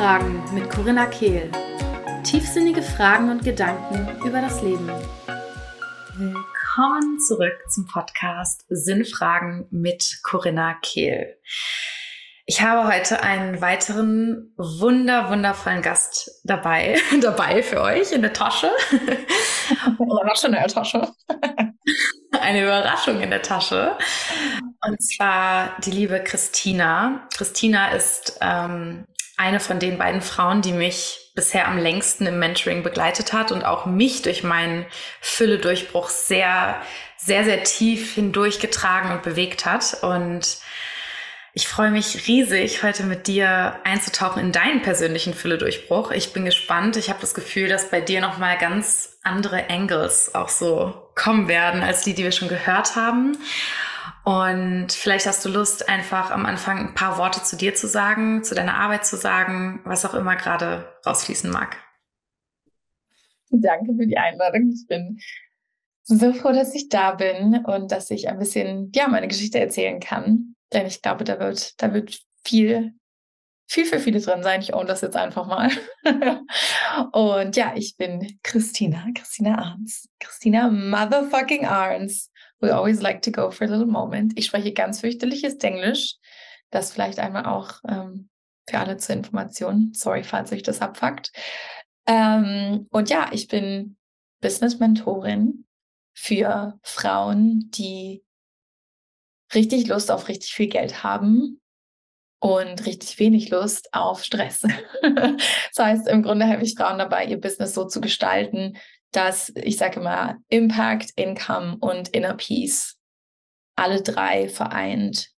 Sinnfragen mit Corinna Kehl. Tiefsinnige Fragen und Gedanken über das Leben. Willkommen zurück zum Podcast Sinnfragen mit Corinna Kehl. Ich habe heute einen weiteren wunder, wundervollen Gast dabei, dabei für euch in der Tasche. Überraschung in der Tasche. Eine Überraschung in der Tasche. Und zwar die liebe Christina. Christina ist ähm, eine von den beiden Frauen, die mich bisher am längsten im Mentoring begleitet hat und auch mich durch meinen Fülle-Durchbruch sehr, sehr, sehr tief hindurchgetragen und bewegt hat. Und ich freue mich riesig, heute mit dir einzutauchen in deinen persönlichen Fülle-Durchbruch. Ich bin gespannt. Ich habe das Gefühl, dass bei dir nochmal ganz andere Angles auch so kommen werden, als die, die wir schon gehört haben. Und vielleicht hast du Lust, einfach am Anfang ein paar Worte zu dir zu sagen, zu deiner Arbeit zu sagen, was auch immer gerade rausfließen mag. Danke für die Einladung. Ich bin so froh, dass ich da bin und dass ich ein bisschen, ja, meine Geschichte erzählen kann. Denn ich glaube, da wird, da wird viel, viel für viele drin sein. Ich own das jetzt einfach mal. und ja, ich bin Christina, Christina Arns. Christina Motherfucking Arns. We always like to go for a little moment. Ich spreche ganz fürchterliches Englisch. Das vielleicht einmal auch ähm, für alle zur Information. Sorry, falls euch das abfuckt. Ähm, und ja, ich bin Business-Mentorin für Frauen, die richtig Lust auf richtig viel Geld haben und richtig wenig Lust auf Stress. das heißt, im Grunde helfe ich Frauen dabei, ihr Business so zu gestalten, dass ich sage immer Impact, Income und Inner Peace alle drei vereint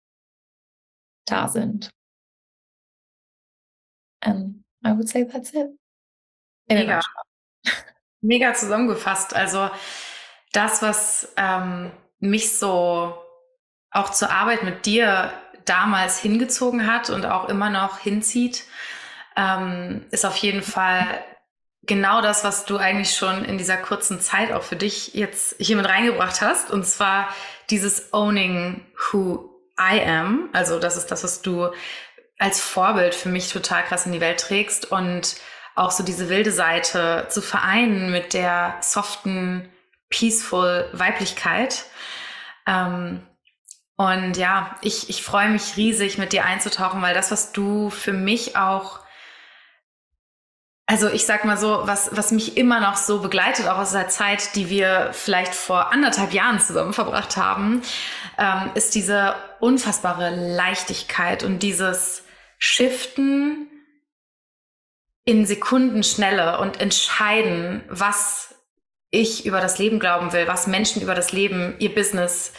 da sind. And I would say that's it. Mega. Mega zusammengefasst. Also das, was ähm, mich so auch zur Arbeit mit dir damals hingezogen hat und auch immer noch hinzieht, ähm, ist auf jeden Fall genau das, was du eigentlich schon in dieser kurzen Zeit auch für dich jetzt hier mit reingebracht hast. Und zwar dieses Owning Who I Am. Also das ist das, was du als Vorbild für mich total krass in die Welt trägst und auch so diese wilde Seite zu vereinen mit der soften, peaceful Weiblichkeit. Ähm, und ja, ich, ich freue mich riesig, mit dir einzutauchen, weil das, was du für mich auch also ich sag mal so, was, was mich immer noch so begleitet, auch aus der Zeit, die wir vielleicht vor anderthalb Jahren zusammen verbracht haben, ähm, ist diese unfassbare Leichtigkeit und dieses Shiften in Sekundenschnelle und entscheiden, was ich über das Leben glauben will, was Menschen über das Leben, ihr Business,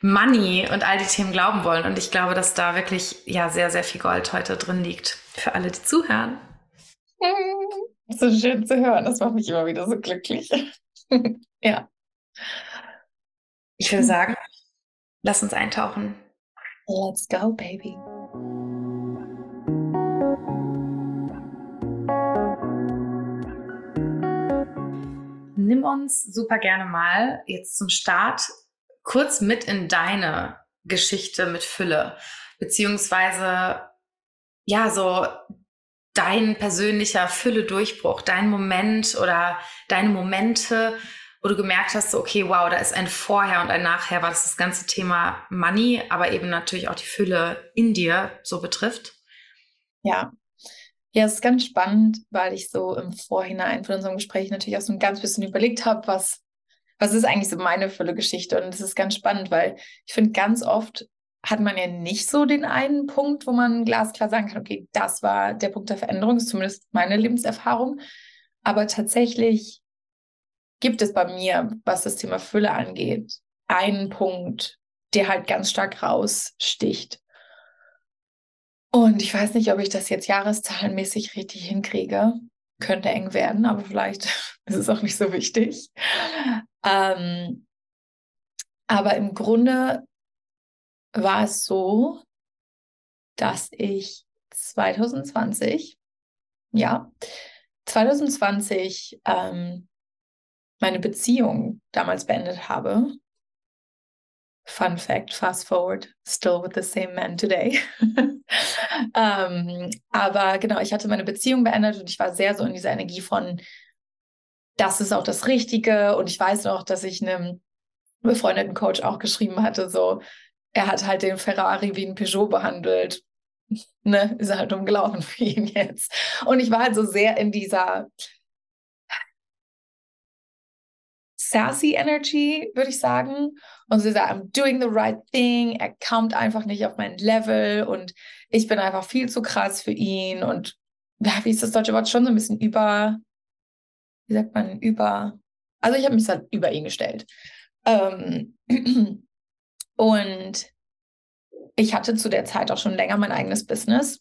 Money und all die Themen glauben wollen. Und ich glaube, dass da wirklich ja sehr, sehr viel Gold heute drin liegt für alle, die zuhören. So schön zu hören. Das macht mich immer wieder so glücklich. ja. Ich würde sagen, lass uns eintauchen. Let's go, baby. Nimm uns super gerne mal jetzt zum Start kurz mit in deine Geschichte mit Fülle, beziehungsweise ja, so dein persönlicher Fülle-Durchbruch, dein Moment oder deine Momente, wo du gemerkt hast, so, okay, wow, da ist ein Vorher und ein Nachher, was das ganze Thema Money, aber eben natürlich auch die Fülle in dir so betrifft? Ja. Ja, es ist ganz spannend, weil ich so im Vorhinein von unserem Gespräch natürlich auch so ein ganz bisschen überlegt habe, was, was ist eigentlich so meine Fülle-Geschichte? Und es ist ganz spannend, weil ich finde, ganz oft hat man ja nicht so den einen Punkt, wo man glasklar sagen kann, okay, das war der Punkt der Veränderung, ist zumindest meine Lebenserfahrung. Aber tatsächlich gibt es bei mir, was das Thema Fülle angeht, einen Punkt, der halt ganz stark raussticht. Und ich weiß nicht, ob ich das jetzt jahreszahlenmäßig richtig hinkriege. Könnte eng werden, aber vielleicht ist es auch nicht so wichtig. Ähm, aber im Grunde war es so, dass ich 2020, ja, 2020 ähm, meine Beziehung damals beendet habe. Fun fact, fast forward, still with the same man today. ähm, aber genau, ich hatte meine Beziehung beendet und ich war sehr so in dieser Energie von, das ist auch das Richtige. Und ich weiß noch, dass ich einem befreundeten Coach auch geschrieben hatte, so, er hat halt den Ferrari wie ein Peugeot behandelt. Ne, ist halt umgelaufen für ihn jetzt. Und ich war halt so sehr in dieser sassy Energy, würde ich sagen. Und sie sagt, I'm doing the right thing. Er kommt einfach nicht auf mein Level und ich bin einfach viel zu krass für ihn. Und ja, wie ist das deutsche Wort? Schon so ein bisschen über, wie sagt man, über, also ich habe mich halt über ihn gestellt. Ähm, und ich hatte zu der Zeit auch schon länger mein eigenes Business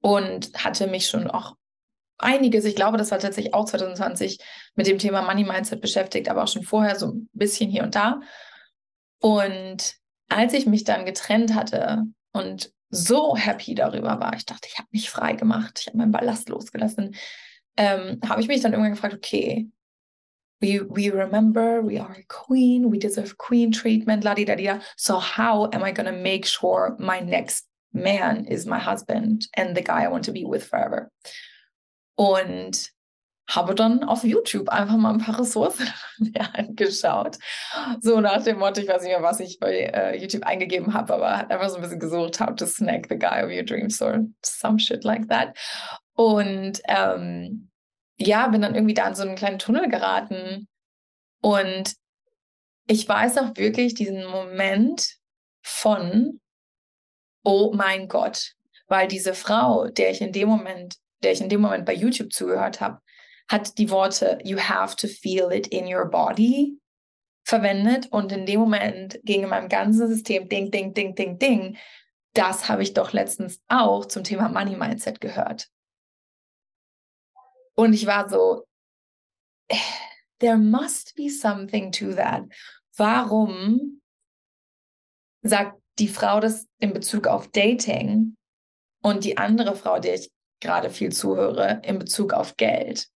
und hatte mich schon auch einiges, ich glaube, das war tatsächlich auch 2020 mit dem Thema Money Mindset beschäftigt, aber auch schon vorher so ein bisschen hier und da. Und als ich mich dann getrennt hatte und so happy darüber war, ich dachte, ich habe mich frei gemacht, ich habe meinen Ballast losgelassen, ähm, habe ich mich dann irgendwann gefragt, okay, we, we remember we are a queen, we deserve queen treatment, la di da di da. So how am I going to make sure my next man is my husband and the guy I want to be with forever? Und habe dann auf YouTube einfach mal ein paar Ressourcen angeschaut. So nach dem Motto, ich weiß nicht mehr, was ich bei äh, YouTube eingegeben habe, aber einfach so ein bisschen gesucht, how to snack the guy of your dreams or some shit like that. Und ähm, ja, bin dann irgendwie da in so einen kleinen Tunnel geraten. Und ich weiß auch wirklich diesen Moment von, oh mein Gott, weil diese Frau, der ich in dem Moment der ich in dem Moment bei YouTube zugehört habe, hat die Worte You have to feel it in your body verwendet und in dem Moment ging in meinem ganzen System Ding, Ding, Ding, Ding, Ding. Das habe ich doch letztens auch zum Thema Money Mindset gehört. Und ich war so, there must be something to that. Warum sagt die Frau das in Bezug auf Dating und die andere Frau, der ich gerade viel zuhöre in Bezug auf Geld.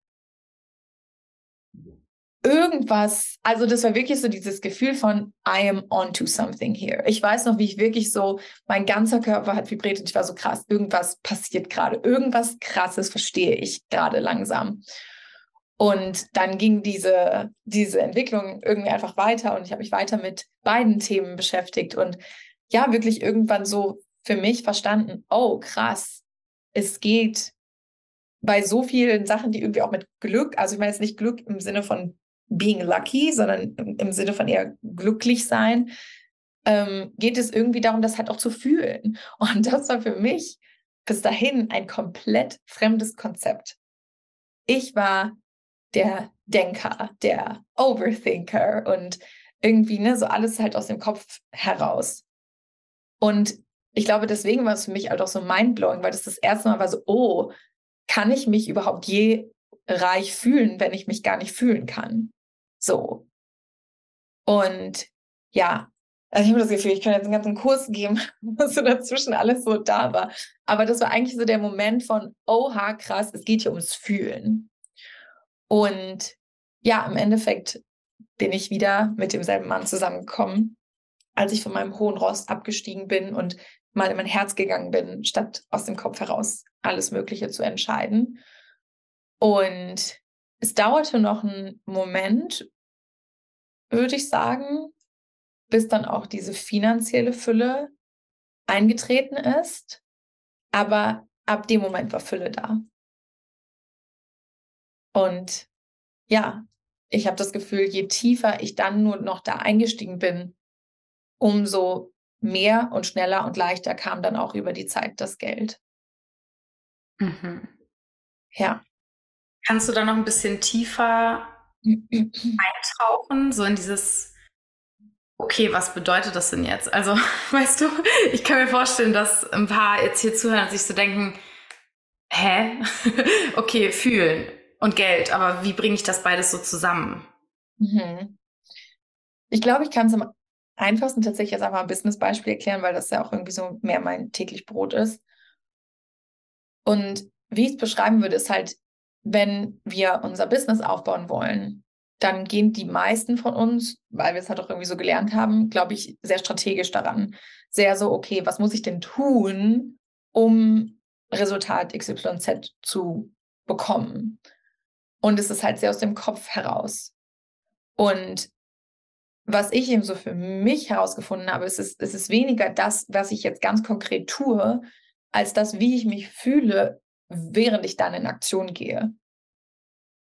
Irgendwas, also das war wirklich so dieses Gefühl von I am onto something here. Ich weiß noch, wie ich wirklich so, mein ganzer Körper hat vibriert und ich war so krass, irgendwas passiert gerade, irgendwas krasses verstehe ich gerade langsam. Und dann ging diese, diese Entwicklung irgendwie einfach weiter und ich habe mich weiter mit beiden Themen beschäftigt und ja, wirklich irgendwann so für mich verstanden, oh krass, es geht bei so vielen Sachen, die irgendwie auch mit Glück, also ich meine jetzt nicht Glück im Sinne von being lucky, sondern im, Sinne von eher glücklich sein, ähm, geht es irgendwie darum, das halt auch zu fühlen. Und das war für mich bis dahin ein komplett fremdes Konzept. Ich war der Denker, der Overthinker und irgendwie ne, so alles halt aus dem Kopf heraus. Und ich glaube, deswegen war es für mich halt auch so mindblowing, weil das das erste Mal war so, oh, kann ich mich überhaupt je reich fühlen, wenn ich mich gar nicht fühlen kann? So. Und ja, also ich habe das Gefühl, ich kann jetzt einen ganzen Kurs geben, was so dazwischen alles so da war. Aber das war eigentlich so der Moment von, oha, krass, es geht hier ums Fühlen. Und ja, im Endeffekt bin ich wieder mit demselben Mann zusammengekommen, als ich von meinem hohen Rost abgestiegen bin und mal in mein Herz gegangen bin, statt aus dem Kopf heraus alles Mögliche zu entscheiden. Und es dauerte noch einen Moment, würde ich sagen, bis dann auch diese finanzielle Fülle eingetreten ist. Aber ab dem Moment war Fülle da. Und ja, ich habe das Gefühl, je tiefer ich dann nur noch da eingestiegen bin, umso mehr und schneller und leichter kam dann auch über die Zeit das Geld. Mhm. Ja. Kannst du da noch ein bisschen tiefer eintauchen, so in dieses, okay, was bedeutet das denn jetzt? Also, weißt du, ich kann mir vorstellen, dass ein paar jetzt hier zuhören und sich so denken, hä? okay, fühlen und Geld, aber wie bringe ich das beides so zusammen? Mhm. Ich glaube, ich kann es am einfachsten tatsächlich jetzt einfach ein Business-Beispiel erklären, weil das ja auch irgendwie so mehr mein täglich Brot ist. Und wie ich es beschreiben würde, ist halt, wenn wir unser Business aufbauen wollen, dann gehen die meisten von uns, weil wir es halt auch irgendwie so gelernt haben, glaube ich, sehr strategisch daran. Sehr so, okay, was muss ich denn tun, um Resultat XYZ zu bekommen? Und es ist halt sehr aus dem Kopf heraus. Und was ich eben so für mich herausgefunden habe, ist, es ist weniger das, was ich jetzt ganz konkret tue, als das, wie ich mich fühle, während ich dann in Aktion gehe.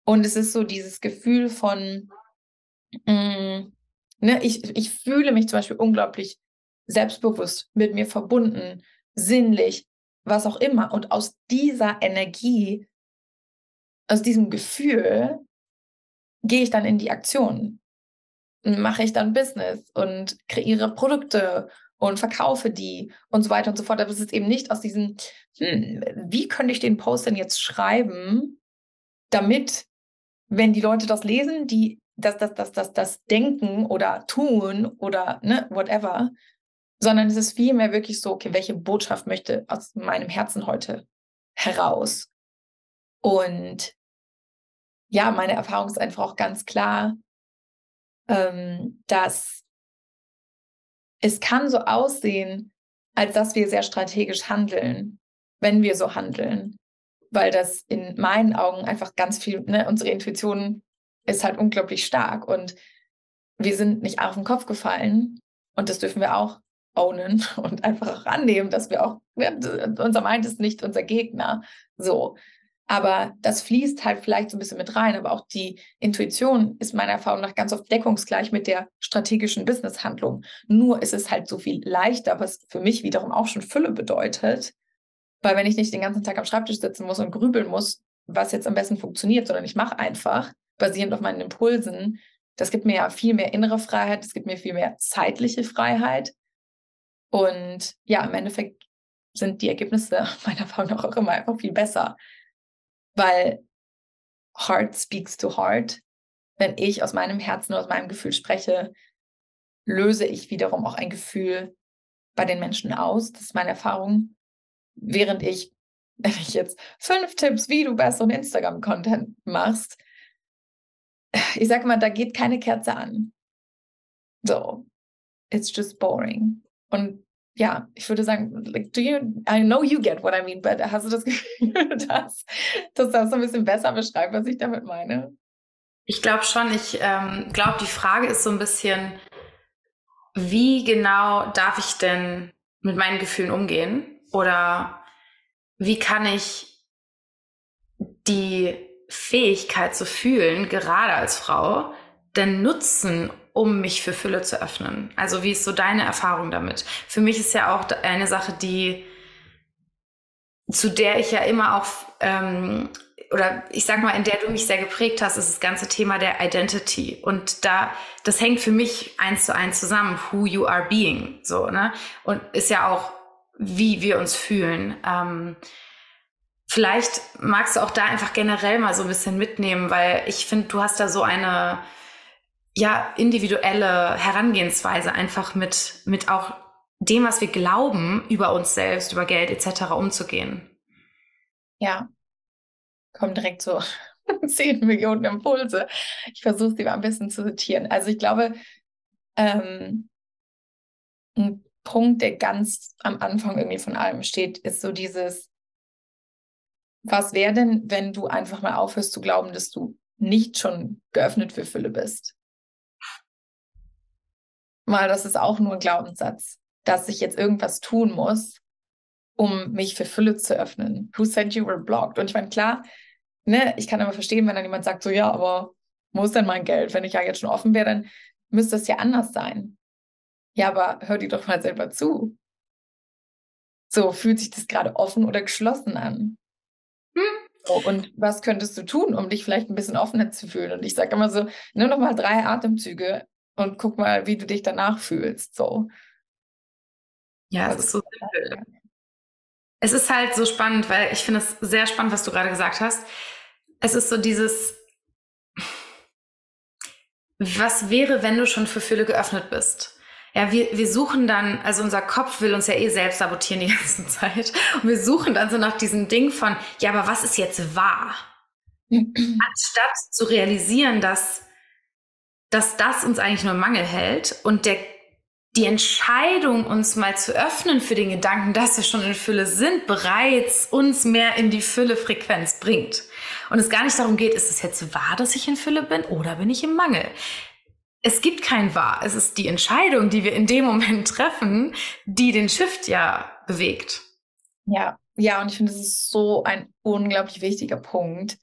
Und es ist so dieses Gefühl von, mh, mm, ne, ich, ich fühle mich zum Beispiel unglaublich selbstbewusst, mit mir verbunden, sinnlich, was auch immer. Und aus dieser Energie, aus diesem Gefühl, gehe ich dann in die Aktion. Mache ich dann Business und kreiere Produkte und verkaufe die und so weiter und so fort. Aber es ist eben nicht aus diesem, hm, wie könnte ich den Post denn jetzt schreiben, damit wenn die Leute das lesen, die das, das, das, das, das denken oder tun oder ne, whatever, sondern es ist vielmehr wirklich so, okay, welche Botschaft möchte aus meinem Herzen heute heraus? Und ja, meine Erfahrung ist einfach auch ganz klar, ähm, dass es kann so aussehen, als dass wir sehr strategisch handeln, wenn wir so handeln weil das in meinen Augen einfach ganz viel, ne, unsere Intuition ist halt unglaublich stark und wir sind nicht auf den Kopf gefallen und das dürfen wir auch ownen und einfach auch annehmen, dass wir auch, ne, unser Mind ist nicht unser Gegner, so. Aber das fließt halt vielleicht so ein bisschen mit rein, aber auch die Intuition ist meiner Erfahrung nach ganz oft deckungsgleich mit der strategischen Businesshandlung. Nur ist es halt so viel leichter, was für mich wiederum auch schon Fülle bedeutet, weil wenn ich nicht den ganzen Tag am Schreibtisch sitzen muss und grübeln muss, was jetzt am besten funktioniert, sondern ich mache einfach, basierend auf meinen Impulsen, das gibt mir ja viel mehr innere Freiheit, das gibt mir viel mehr zeitliche Freiheit. Und ja, im Endeffekt sind die Ergebnisse meiner Erfahrung nach auch immer einfach viel besser. Weil Heart speaks to Heart. Wenn ich aus meinem Herzen, aus meinem Gefühl spreche, löse ich wiederum auch ein Gefühl bei den Menschen aus. Das ist meine Erfahrung während ich, wenn ich jetzt fünf Tipps, wie du besseren Instagram-Content machst, ich sage mal, da geht keine Kerze an. So, it's just boring. Und ja, ich würde sagen, like, do you, I know you get what I mean, but hast du das Gefühl, dass, dass das so ein bisschen besser beschreibt, was ich damit meine? Ich glaube schon. Ich ähm, glaube, die Frage ist so ein bisschen, wie genau darf ich denn mit meinen Gefühlen umgehen? Oder wie kann ich die Fähigkeit zu fühlen, gerade als Frau, denn nutzen, um mich für Fülle zu öffnen? Also wie ist so deine Erfahrung damit? Für mich ist ja auch eine Sache, die zu der ich ja immer auch ähm, oder ich sag mal, in der du mich sehr geprägt hast, ist das ganze Thema der Identity. Und da, das hängt für mich eins zu eins zusammen, who you are being, so, ne? Und ist ja auch wie wir uns fühlen. Ähm, vielleicht magst du auch da einfach generell mal so ein bisschen mitnehmen, weil ich finde, du hast da so eine ja individuelle Herangehensweise einfach mit mit auch dem, was wir glauben über uns selbst, über Geld etc. umzugehen. Ja, kommen direkt so 10 Millionen Impulse. Ich versuche sie mal ein bisschen zu sortieren. Also ich glaube, ähm, ein Punkt, der ganz am Anfang irgendwie von allem steht, ist so dieses, was wäre denn, wenn du einfach mal aufhörst zu glauben, dass du nicht schon geöffnet für Fülle bist? Mal, das ist auch nur ein Glaubenssatz, dass ich jetzt irgendwas tun muss, um mich für Fülle zu öffnen. Who said you were blocked? Und ich meine, klar, ne, ich kann aber verstehen, wenn dann jemand sagt, so, ja, aber wo ist denn mein Geld? Wenn ich ja jetzt schon offen wäre, dann müsste es ja anders sein. Ja, aber hör dir doch mal selber zu. So, fühlt sich das gerade offen oder geschlossen an? Hm. So, und was könntest du tun, um dich vielleicht ein bisschen offener zu fühlen? Und ich sage immer so, nimm noch mal drei Atemzüge und guck mal, wie du dich danach fühlst. So. Ja, es ist so simpel. Es ist halt so spannend, weil ich finde es sehr spannend, was du gerade gesagt hast. Es ist so dieses, was wäre, wenn du schon für Fülle geöffnet bist? ja, wir, wir suchen dann, also unser Kopf will uns ja eh selbst sabotieren die ganze Zeit. Und wir suchen dann so nach diesem Ding von, ja, aber was ist jetzt wahr? Anstatt zu realisieren, dass dass das uns eigentlich nur im Mangel hält und der die Entscheidung, uns mal zu öffnen für den Gedanken, dass wir schon in Fülle sind, bereits uns mehr in die Fülle-Frequenz bringt. Und es gar nicht darum geht, ist es jetzt wahr, dass ich in Fülle bin oder bin ich im Mangel? Es gibt kein wahr. Es ist die Entscheidung, die wir in dem Moment treffen, die den Shift ja bewegt. Ja, ja, und ich finde, das ist so ein unglaublich wichtiger Punkt.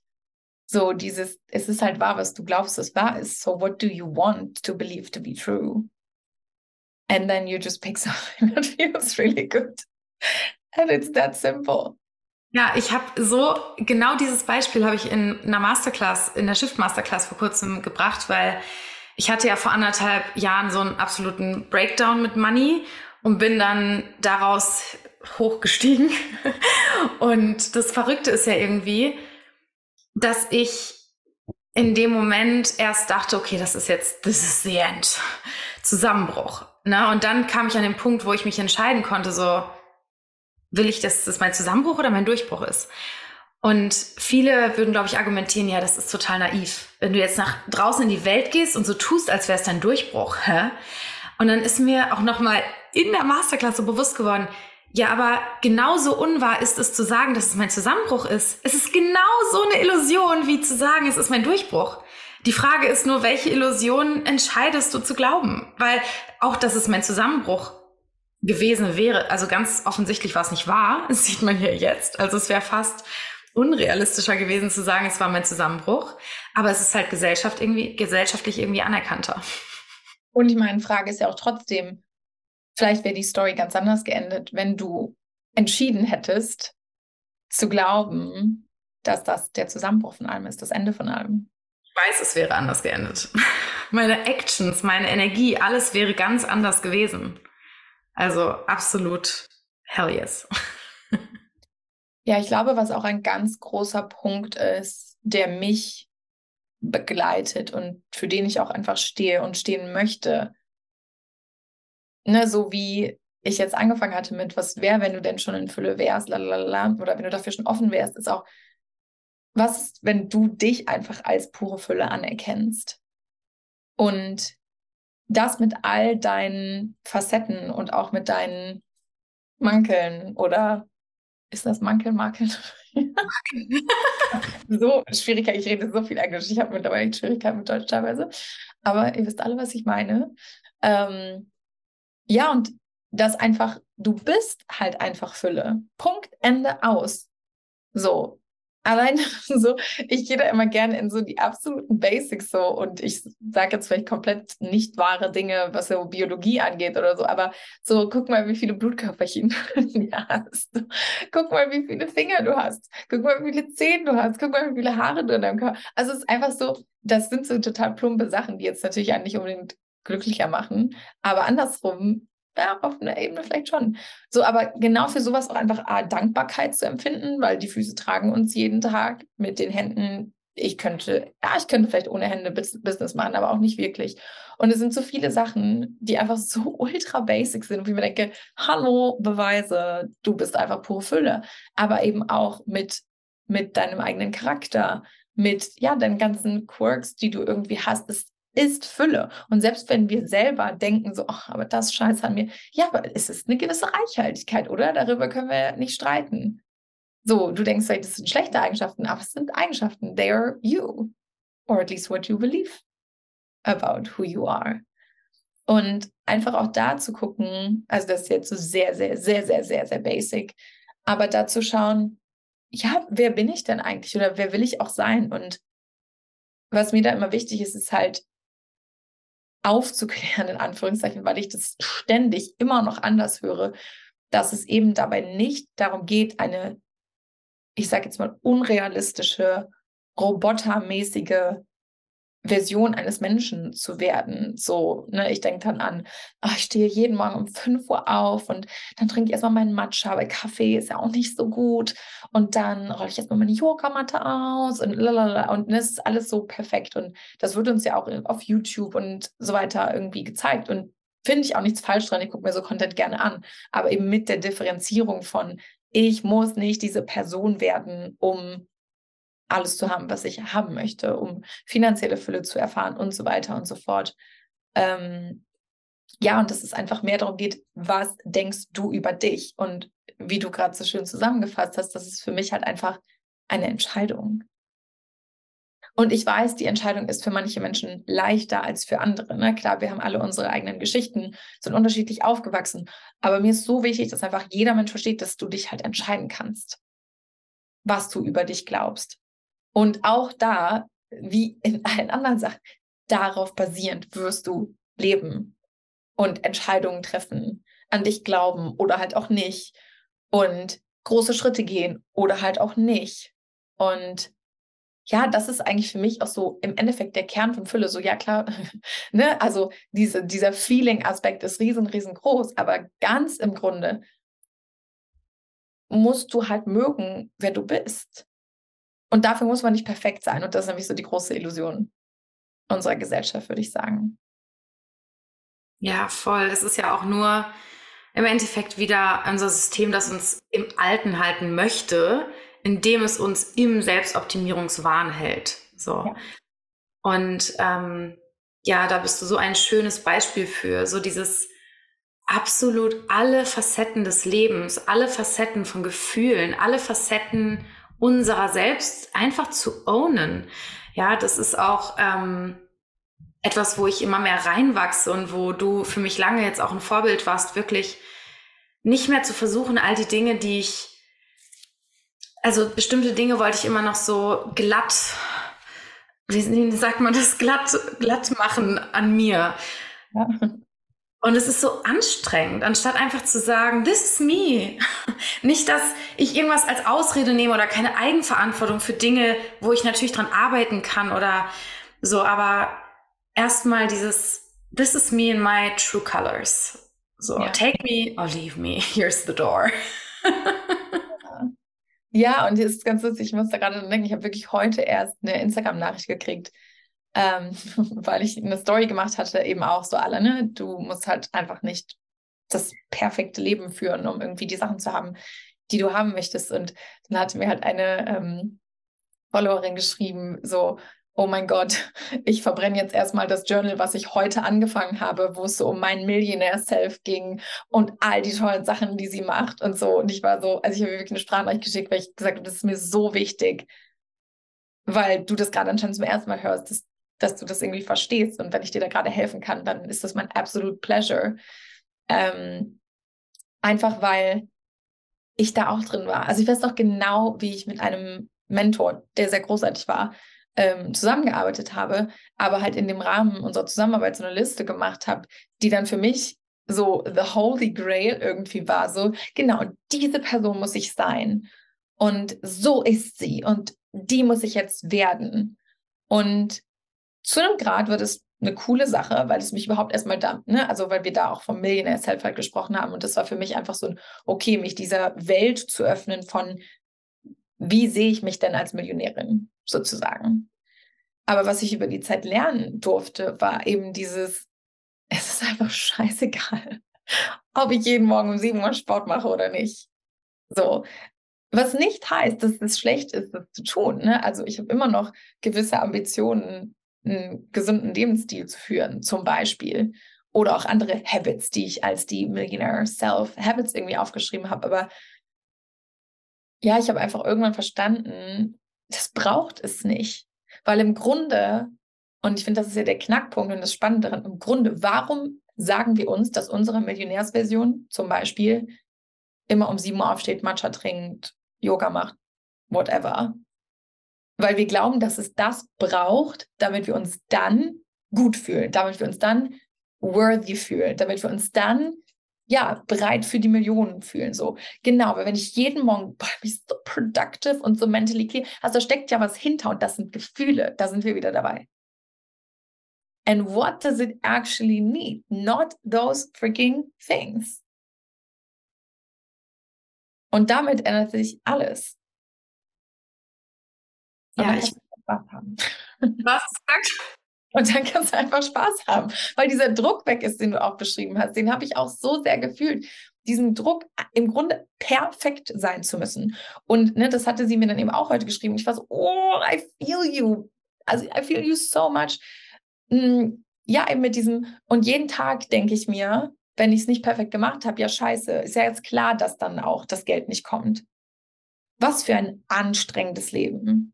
So dieses, es ist halt wahr, was du glaubst, es wahr ist. So what do you want to believe to be true? and then you just pick something that feels really good. And it's that simple. Ja, ich habe so genau dieses Beispiel habe ich in einer Masterclass, in der Shift Masterclass vor kurzem gebracht, weil ich hatte ja vor anderthalb Jahren so einen absoluten Breakdown mit Money und bin dann daraus hochgestiegen. Und das Verrückte ist ja irgendwie, dass ich in dem Moment erst dachte, okay, das ist jetzt, this is the end. Zusammenbruch. Ne? Und dann kam ich an den Punkt, wo ich mich entscheiden konnte, so, will ich, dass das mein Zusammenbruch oder mein Durchbruch ist? Und viele würden, glaube ich, argumentieren, ja, das ist total naiv. Wenn du jetzt nach draußen in die Welt gehst und so tust, als wäre es dein Durchbruch. Hä? Und dann ist mir auch nochmal in der Masterclass so bewusst geworden, ja, aber genauso unwahr ist es zu sagen, dass es mein Zusammenbruch ist. Es ist genau so eine Illusion, wie zu sagen, es ist mein Durchbruch. Die Frage ist nur, welche Illusion entscheidest du zu glauben? Weil auch, dass es mein Zusammenbruch gewesen wäre, also ganz offensichtlich war es nicht wahr, das sieht man hier jetzt. Also es wäre fast unrealistischer gewesen zu sagen, es war mein Zusammenbruch. Aber es ist halt Gesellschaft irgendwie, gesellschaftlich irgendwie anerkannter. Und ich meine, Frage ist ja auch trotzdem, vielleicht wäre die Story ganz anders geendet, wenn du entschieden hättest, zu glauben, dass das der Zusammenbruch von allem ist, das Ende von allem. Ich weiß, es wäre anders geendet. Meine Actions, meine Energie, alles wäre ganz anders gewesen. Also absolut hell yes. Ja, ich glaube, was auch ein ganz großer Punkt ist, der mich begleitet und für den ich auch einfach stehe und stehen möchte. Ne, so wie ich jetzt angefangen hatte mit, was wäre, wenn du denn schon in Fülle wärst, lalala, oder wenn du dafür schon offen wärst, ist auch, was ist, wenn du dich einfach als pure Fülle anerkennst? Und das mit all deinen Facetten und auch mit deinen Mankeln oder ist das Mankel, Makel? so Schwierigkeit, ich rede so viel Englisch, ich habe mittlerweile echt Schwierigkeiten mit Deutsch teilweise. Aber ihr wisst alle, was ich meine. Ähm, ja, und das einfach, du bist halt einfach Fülle. Punkt, Ende, aus. So, allein so, ich gehe da immer gerne in so die absoluten Basics so und ich sage jetzt vielleicht komplett nicht wahre Dinge, was so Biologie angeht oder so, aber so, guck mal, wie viele Blutkörperchen du hast. Guck mal, wie viele Finger du hast. Guck mal, wie viele Zähne du hast. Guck mal, wie viele Haare du in deinem Körper Also es ist einfach so, das sind so total plumpe Sachen, die jetzt natürlich auch nicht unbedingt glücklicher machen, aber andersrum ja, auf einer Ebene vielleicht schon. So, aber genau für sowas auch einfach A, Dankbarkeit zu empfinden, weil die Füße tragen uns jeden Tag mit den Händen. Ich könnte, ja, ich könnte vielleicht ohne Hände Business machen, aber auch nicht wirklich. Und es sind so viele Sachen, die einfach so ultra basic sind, wo ich mir denke, hallo, Beweise, du bist einfach pure Fülle. Aber eben auch mit, mit deinem eigenen Charakter, mit, ja, deinen ganzen Quirks, die du irgendwie hast. Es ist Fülle. Und selbst wenn wir selber denken, so, ach, aber das Scheiß an mir, ja, aber es ist eine gewisse Reichhaltigkeit, oder? Darüber können wir nicht streiten. So, du denkst das sind schlechte Eigenschaften, aber es sind Eigenschaften. They are you. Or at least what you believe about who you are. Und einfach auch da zu gucken, also das ist jetzt so sehr, sehr, sehr, sehr, sehr, sehr basic, aber da zu schauen, ja, wer bin ich denn eigentlich oder wer will ich auch sein? Und was mir da immer wichtig ist, ist halt, aufzuklären, in Anführungszeichen, weil ich das ständig immer noch anders höre, dass es eben dabei nicht darum geht, eine, ich sage jetzt mal, unrealistische, robotermäßige Version eines Menschen zu werden. So, ne, ich denke dann an, ach, ich stehe jeden Morgen um 5 Uhr auf und dann trinke ich erstmal meinen Matcha, weil Kaffee ist ja auch nicht so gut. Und dann rolle ich erstmal meine Yogamatte aus und lalala. Und das ist alles so perfekt. Und das wird uns ja auch auf YouTube und so weiter irgendwie gezeigt. Und finde ich auch nichts falsch dran. Ich gucke mir so Content gerne an. Aber eben mit der Differenzierung von, ich muss nicht diese Person werden, um alles zu haben, was ich haben möchte, um finanzielle Fülle zu erfahren und so weiter und so fort. Ähm, ja, und dass es einfach mehr darum geht, was denkst du über dich? Und wie du gerade so schön zusammengefasst hast, das ist für mich halt einfach eine Entscheidung. Und ich weiß, die Entscheidung ist für manche Menschen leichter als für andere. Ne? Klar, wir haben alle unsere eigenen Geschichten, sind unterschiedlich aufgewachsen. Aber mir ist so wichtig, dass einfach jeder Mensch versteht, dass du dich halt entscheiden kannst, was du über dich glaubst. Und auch da, wie in allen anderen Sachen, darauf basierend wirst du leben und Entscheidungen treffen, an dich glauben oder halt auch nicht und große Schritte gehen oder halt auch nicht. Und ja, das ist eigentlich für mich auch so im Endeffekt der Kern von Fülle. So, ja klar, ne, also diese, dieser Feeling-Aspekt ist riesen, riesengroß, aber ganz im Grunde musst du halt mögen, wer du bist. Und dafür muss man nicht perfekt sein. Und das ist nämlich so die große Illusion unserer Gesellschaft, würde ich sagen. Ja, voll. Es ist ja auch nur im Endeffekt wieder unser System, das uns im Alten halten möchte, indem es uns im Selbstoptimierungswahn hält. So. Ja. Und ähm, ja, da bist du so ein schönes Beispiel für, so dieses absolut alle Facetten des Lebens, alle Facetten von Gefühlen, alle Facetten unserer selbst einfach zu ownen. Ja, das ist auch ähm, etwas, wo ich immer mehr reinwachse und wo du für mich lange jetzt auch ein Vorbild warst, wirklich nicht mehr zu versuchen, all die Dinge, die ich also bestimmte Dinge wollte ich immer noch so glatt, wie sagt man das, glatt, glatt machen an mir. Ja. Und es ist so anstrengend, anstatt einfach zu sagen, this is me. Nicht, dass ich irgendwas als Ausrede nehme oder keine Eigenverantwortung für Dinge, wo ich natürlich dran arbeiten kann oder so, aber erstmal dieses, this is me in my true colors. So, ja. take me or leave me, here's the door. Ja, und es ist ganz lustig, ich muss da gerade denken, ich habe wirklich heute erst eine Instagram-Nachricht gekriegt, ähm, weil ich eine Story gemacht hatte, eben auch so alle, ne? Du musst halt einfach nicht das perfekte Leben führen, um irgendwie die Sachen zu haben, die du haben möchtest. Und dann hatte mir halt eine ähm, Followerin geschrieben, so, oh mein Gott, ich verbrenne jetzt erstmal das Journal, was ich heute angefangen habe, wo es so um mein Millionaire-Self ging und all die tollen Sachen, die sie macht und so. Und ich war so, also ich habe wirklich eine Sprachnachricht geschickt, weil ich gesagt habe, das ist mir so wichtig, weil du das gerade anscheinend zum ersten Mal hörst, dass, dass du das irgendwie verstehst. Und wenn ich dir da gerade helfen kann, dann ist das mein absolute Pleasure. Ähm, einfach weil ich da auch drin war. Also ich weiß noch genau, wie ich mit einem Mentor, der sehr großartig war, ähm, zusammengearbeitet habe, aber halt in dem Rahmen unserer Zusammenarbeit so eine Liste gemacht habe, die dann für mich so the holy grail irgendwie war. So, genau, diese Person muss ich sein. Und so ist sie. Und die muss ich jetzt werden. Und zu einem Grad wird es eine coole Sache, weil es mich überhaupt erstmal da, ne, also weil wir da auch vom Millionaire Self halt gesprochen haben und das war für mich einfach so ein, okay, mich dieser Welt zu öffnen von, wie sehe ich mich denn als Millionärin sozusagen. Aber was ich über die Zeit lernen durfte, war eben dieses, es ist einfach scheißegal, ob ich jeden Morgen um 7 Uhr Sport mache oder nicht. So. Was nicht heißt, dass es schlecht ist, das zu tun. Ne? Also ich habe immer noch gewisse Ambitionen, einen gesunden Lebensstil zu führen, zum Beispiel. Oder auch andere Habits, die ich als die Millionaire Self Habits irgendwie aufgeschrieben habe. Aber ja, ich habe einfach irgendwann verstanden, das braucht es nicht. Weil im Grunde, und ich finde, das ist ja der Knackpunkt und das Spannende daran, im Grunde, warum sagen wir uns, dass unsere Millionärsversion zum Beispiel immer um sieben Uhr aufsteht, Matcha trinkt, Yoga macht, whatever? Weil wir glauben, dass es das braucht, damit wir uns dann gut fühlen, damit wir uns dann worthy fühlen, damit wir uns dann ja, bereit für die Millionen fühlen. So, genau, weil wenn ich jeden Morgen boah, bin so productive und so mentally clear, also da steckt ja was hinter und das sind Gefühle, da sind wir wieder dabei. And what does it actually need? Not those freaking things. Und damit ändert sich alles. Ja, ich Spaß haben. Was sagt? Und dann kannst du einfach Spaß haben, weil dieser Druck weg ist, den du auch beschrieben hast. Den habe ich auch so sehr gefühlt. diesen Druck, im Grunde perfekt sein zu müssen. Und ne, das hatte sie mir dann eben auch heute geschrieben. Ich war so, oh, I feel you. Also, I feel you so much. Hm, ja, eben mit diesem, und jeden Tag denke ich mir, wenn ich es nicht perfekt gemacht habe, ja, scheiße, ist ja jetzt klar, dass dann auch das Geld nicht kommt. Was für ein anstrengendes Leben.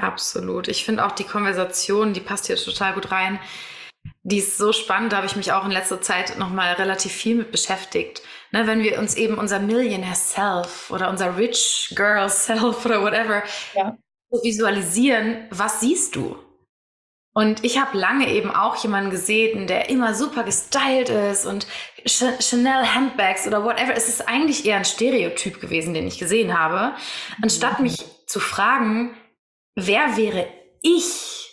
Absolut. Ich finde auch die Konversation, die passt hier total gut rein. Die ist so spannend, da habe ich mich auch in letzter Zeit nochmal relativ viel mit beschäftigt. Ne, wenn wir uns eben unser Millionaire Self oder unser Rich Girl Self oder whatever ja. visualisieren, was siehst du? Und ich habe lange eben auch jemanden gesehen, der immer super gestylt ist und Ch Chanel Handbags oder whatever. Es ist eigentlich eher ein Stereotyp gewesen, den ich gesehen habe. Anstatt mhm. mich zu fragen, wer wäre ich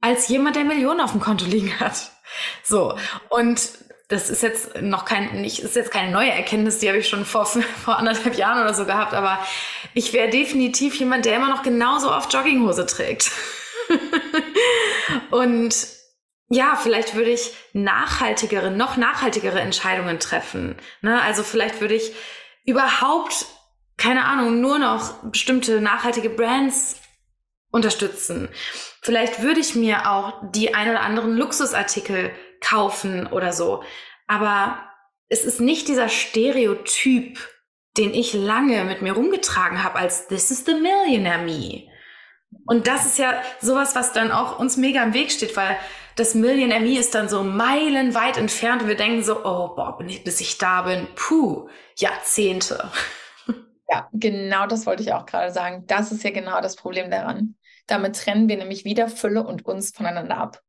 als jemand, der Millionen auf dem Konto liegen hat? So. Und das ist jetzt noch kein, nicht, ist jetzt keine neue Erkenntnis, die habe ich schon vor, vor anderthalb Jahren oder so gehabt, aber ich wäre definitiv jemand, der immer noch genauso oft Jogginghose trägt. und ja, vielleicht würde ich nachhaltigere, noch nachhaltigere Entscheidungen treffen. Ne? Also vielleicht würde ich überhaupt, keine Ahnung, nur noch bestimmte nachhaltige Brands unterstützen. Vielleicht würde ich mir auch die ein oder anderen Luxusartikel kaufen oder so. Aber es ist nicht dieser Stereotyp, den ich lange mit mir rumgetragen habe als This is the Millionaire Me. Und das ist ja sowas, was dann auch uns mega im Weg steht, weil das Millionaire Me ist dann so meilenweit entfernt und wir denken so, oh, boah, bis ich da bin, puh, Jahrzehnte. Ja, genau das wollte ich auch gerade sagen. Das ist ja genau das Problem daran. Damit trennen wir nämlich wieder Fülle und uns voneinander ab.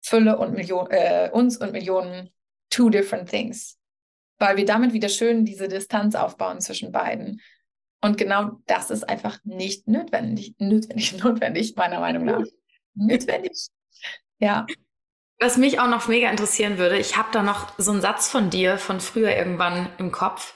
Fülle und Millionen, äh, uns und Millionen, two different things. Weil wir damit wieder schön diese Distanz aufbauen zwischen beiden. Und genau das ist einfach nicht notwendig, notwendig, notwendig, meiner Meinung nach. notwendig. Ja. Was mich auch noch mega interessieren würde, ich habe da noch so einen Satz von dir von früher irgendwann im Kopf.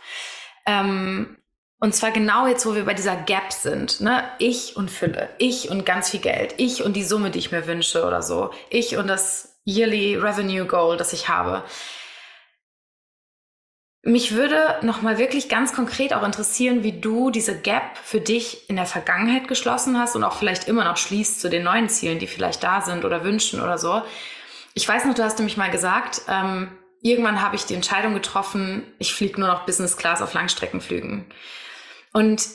Ähm, und zwar genau jetzt, wo wir bei dieser Gap sind. Ne? Ich und Fülle, ich und ganz viel Geld, ich und die Summe, die ich mir wünsche oder so, ich und das Yearly Revenue Goal, das ich habe. Mich würde nochmal wirklich ganz konkret auch interessieren, wie du diese Gap für dich in der Vergangenheit geschlossen hast und auch vielleicht immer noch schließt zu den neuen Zielen, die vielleicht da sind oder wünschen oder so. Ich weiß noch, du hast nämlich mal gesagt, ähm, irgendwann habe ich die Entscheidung getroffen, ich fliege nur noch Business Class auf Langstreckenflügen. Und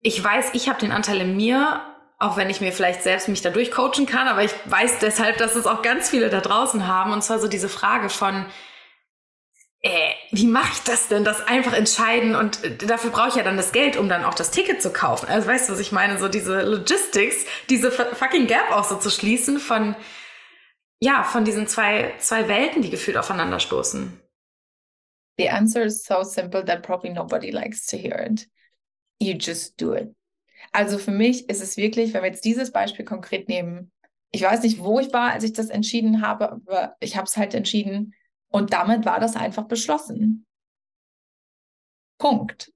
ich weiß, ich habe den Anteil in mir, auch wenn ich mir vielleicht selbst mich dadurch coachen kann, aber ich weiß deshalb, dass es auch ganz viele da draußen haben. Und zwar so diese Frage von, äh, wie mache ich das denn? Das einfach entscheiden und äh, dafür brauche ich ja dann das Geld, um dann auch das Ticket zu kaufen. Also weißt du, was ich meine? So diese Logistics, diese fucking Gap auch so zu schließen von, ja, von diesen zwei, zwei Welten, die gefühlt aufeinander stoßen. The answer is so simple that probably nobody likes to hear it you just do it. Also für mich ist es wirklich, wenn wir jetzt dieses Beispiel konkret nehmen, ich weiß nicht, wo ich war, als ich das entschieden habe, aber ich habe es halt entschieden und damit war das einfach beschlossen. Punkt.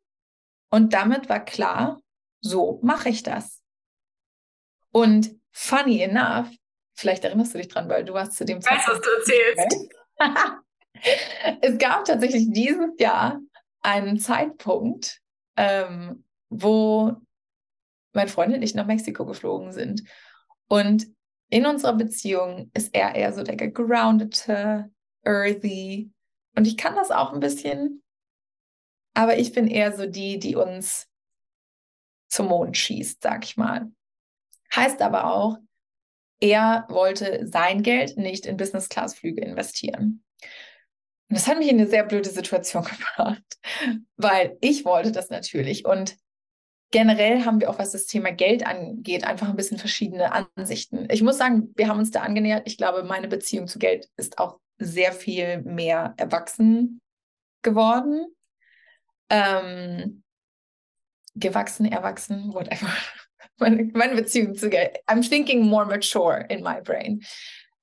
Und damit war klar, so mache ich das. Und funny enough, vielleicht erinnerst du dich dran, weil du warst zu dem Zeitpunkt. Weißt, was du erzählst. es gab tatsächlich dieses Jahr einen Zeitpunkt, ähm, wo mein Freund und ich nach Mexiko geflogen sind. Und in unserer Beziehung ist er eher so der gegroundete, earthy. Und ich kann das auch ein bisschen, aber ich bin eher so die, die uns zum Mond schießt, sag ich mal. Heißt aber auch, er wollte sein Geld nicht in Business-Class-Flüge investieren. Und das hat mich in eine sehr blöde Situation gebracht, weil ich wollte das natürlich. Und generell haben wir auch, was das Thema Geld angeht, einfach ein bisschen verschiedene Ansichten. Ich muss sagen, wir haben uns da angenähert. Ich glaube, meine Beziehung zu Geld ist auch sehr viel mehr erwachsen geworden. Ähm, gewachsen, erwachsen, whatever. meine, meine, Beziehung zu Geld. I'm thinking more mature in my brain.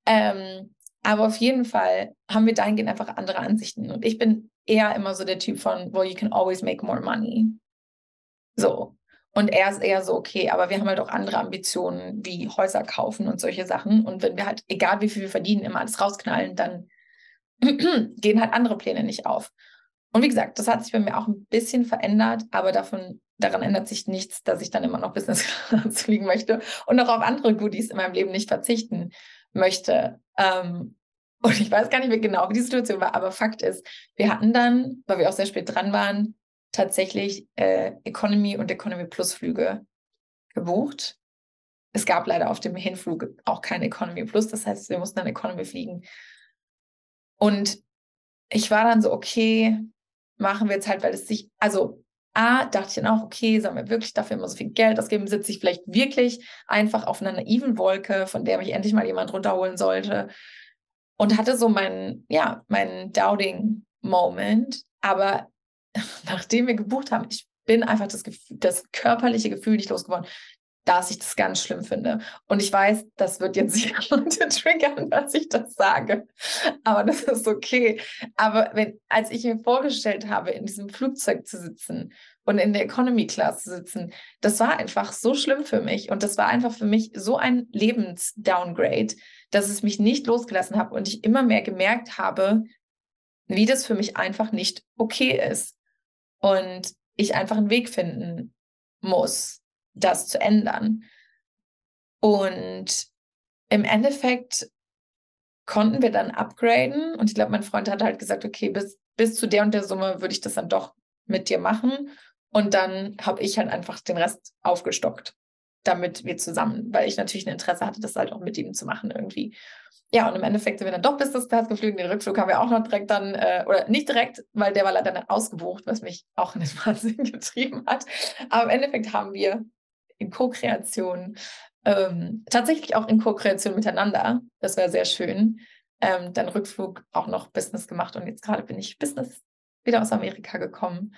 Ähm, aber auf jeden Fall haben wir dahingehend einfach andere Ansichten. Und ich bin eher immer so der Typ von, well, you can always make more money. So. Und er ist eher so, okay, aber wir haben halt auch andere Ambitionen wie Häuser kaufen und solche Sachen. Und wenn wir halt, egal wie viel wir verdienen, immer alles rausknallen, dann gehen halt andere Pläne nicht auf. Und wie gesagt, das hat sich bei mir auch ein bisschen verändert, aber davon, daran ändert sich nichts, dass ich dann immer noch Business Class fliegen möchte und auch auf andere Goodies in meinem Leben nicht verzichten möchte. Ähm, und ich weiß gar nicht mehr genau, wie die Situation war, aber Fakt ist, wir hatten dann, weil wir auch sehr spät dran waren, tatsächlich äh, Economy und Economy Plus Flüge gebucht. Es gab leider auf dem Hinflug auch keine Economy Plus, das heißt, wir mussten dann Economy fliegen. Und ich war dann so, okay, machen wir jetzt halt, weil es sich, also A, dachte ich dann auch, okay, sollen wir wirklich dafür immer so viel Geld ausgeben? Sitze ich vielleicht wirklich einfach auf einer naiven Wolke, von der mich endlich mal jemand runterholen sollte? Und hatte so meinen, ja, meinen Doubting-Moment. Aber nachdem wir gebucht haben, ich bin einfach das, Gefühl, das körperliche Gefühl nicht losgeworden dass ich das ganz schlimm finde. Und ich weiß, das wird jetzt sicher Leute triggern, dass ich das sage. Aber das ist okay. Aber wenn, als ich mir vorgestellt habe, in diesem Flugzeug zu sitzen und in der Economy Class zu sitzen, das war einfach so schlimm für mich. Und das war einfach für mich so ein Lebensdowngrade, dass es mich nicht losgelassen hat und ich immer mehr gemerkt habe, wie das für mich einfach nicht okay ist. Und ich einfach einen Weg finden muss, das zu ändern. Und im Endeffekt konnten wir dann upgraden. Und ich glaube, mein Freund hat halt gesagt, okay, bis, bis zu der und der Summe würde ich das dann doch mit dir machen. Und dann habe ich halt einfach den Rest aufgestockt, damit wir zusammen, weil ich natürlich ein Interesse hatte, das halt auch mit ihm zu machen irgendwie. Ja, und im Endeffekt sind wir dann doch das Class geflogen. Den Rückflug haben wir auch noch direkt dann, äh, oder nicht direkt, weil der war leider dann ausgebucht, was mich auch in den Wahnsinn getrieben hat. Aber im Endeffekt haben wir in Co-Kreation, ähm, tatsächlich auch in Co-Kreation miteinander. Das wäre sehr schön. Ähm, dann Rückflug auch noch Business gemacht und jetzt gerade bin ich Business wieder aus Amerika gekommen.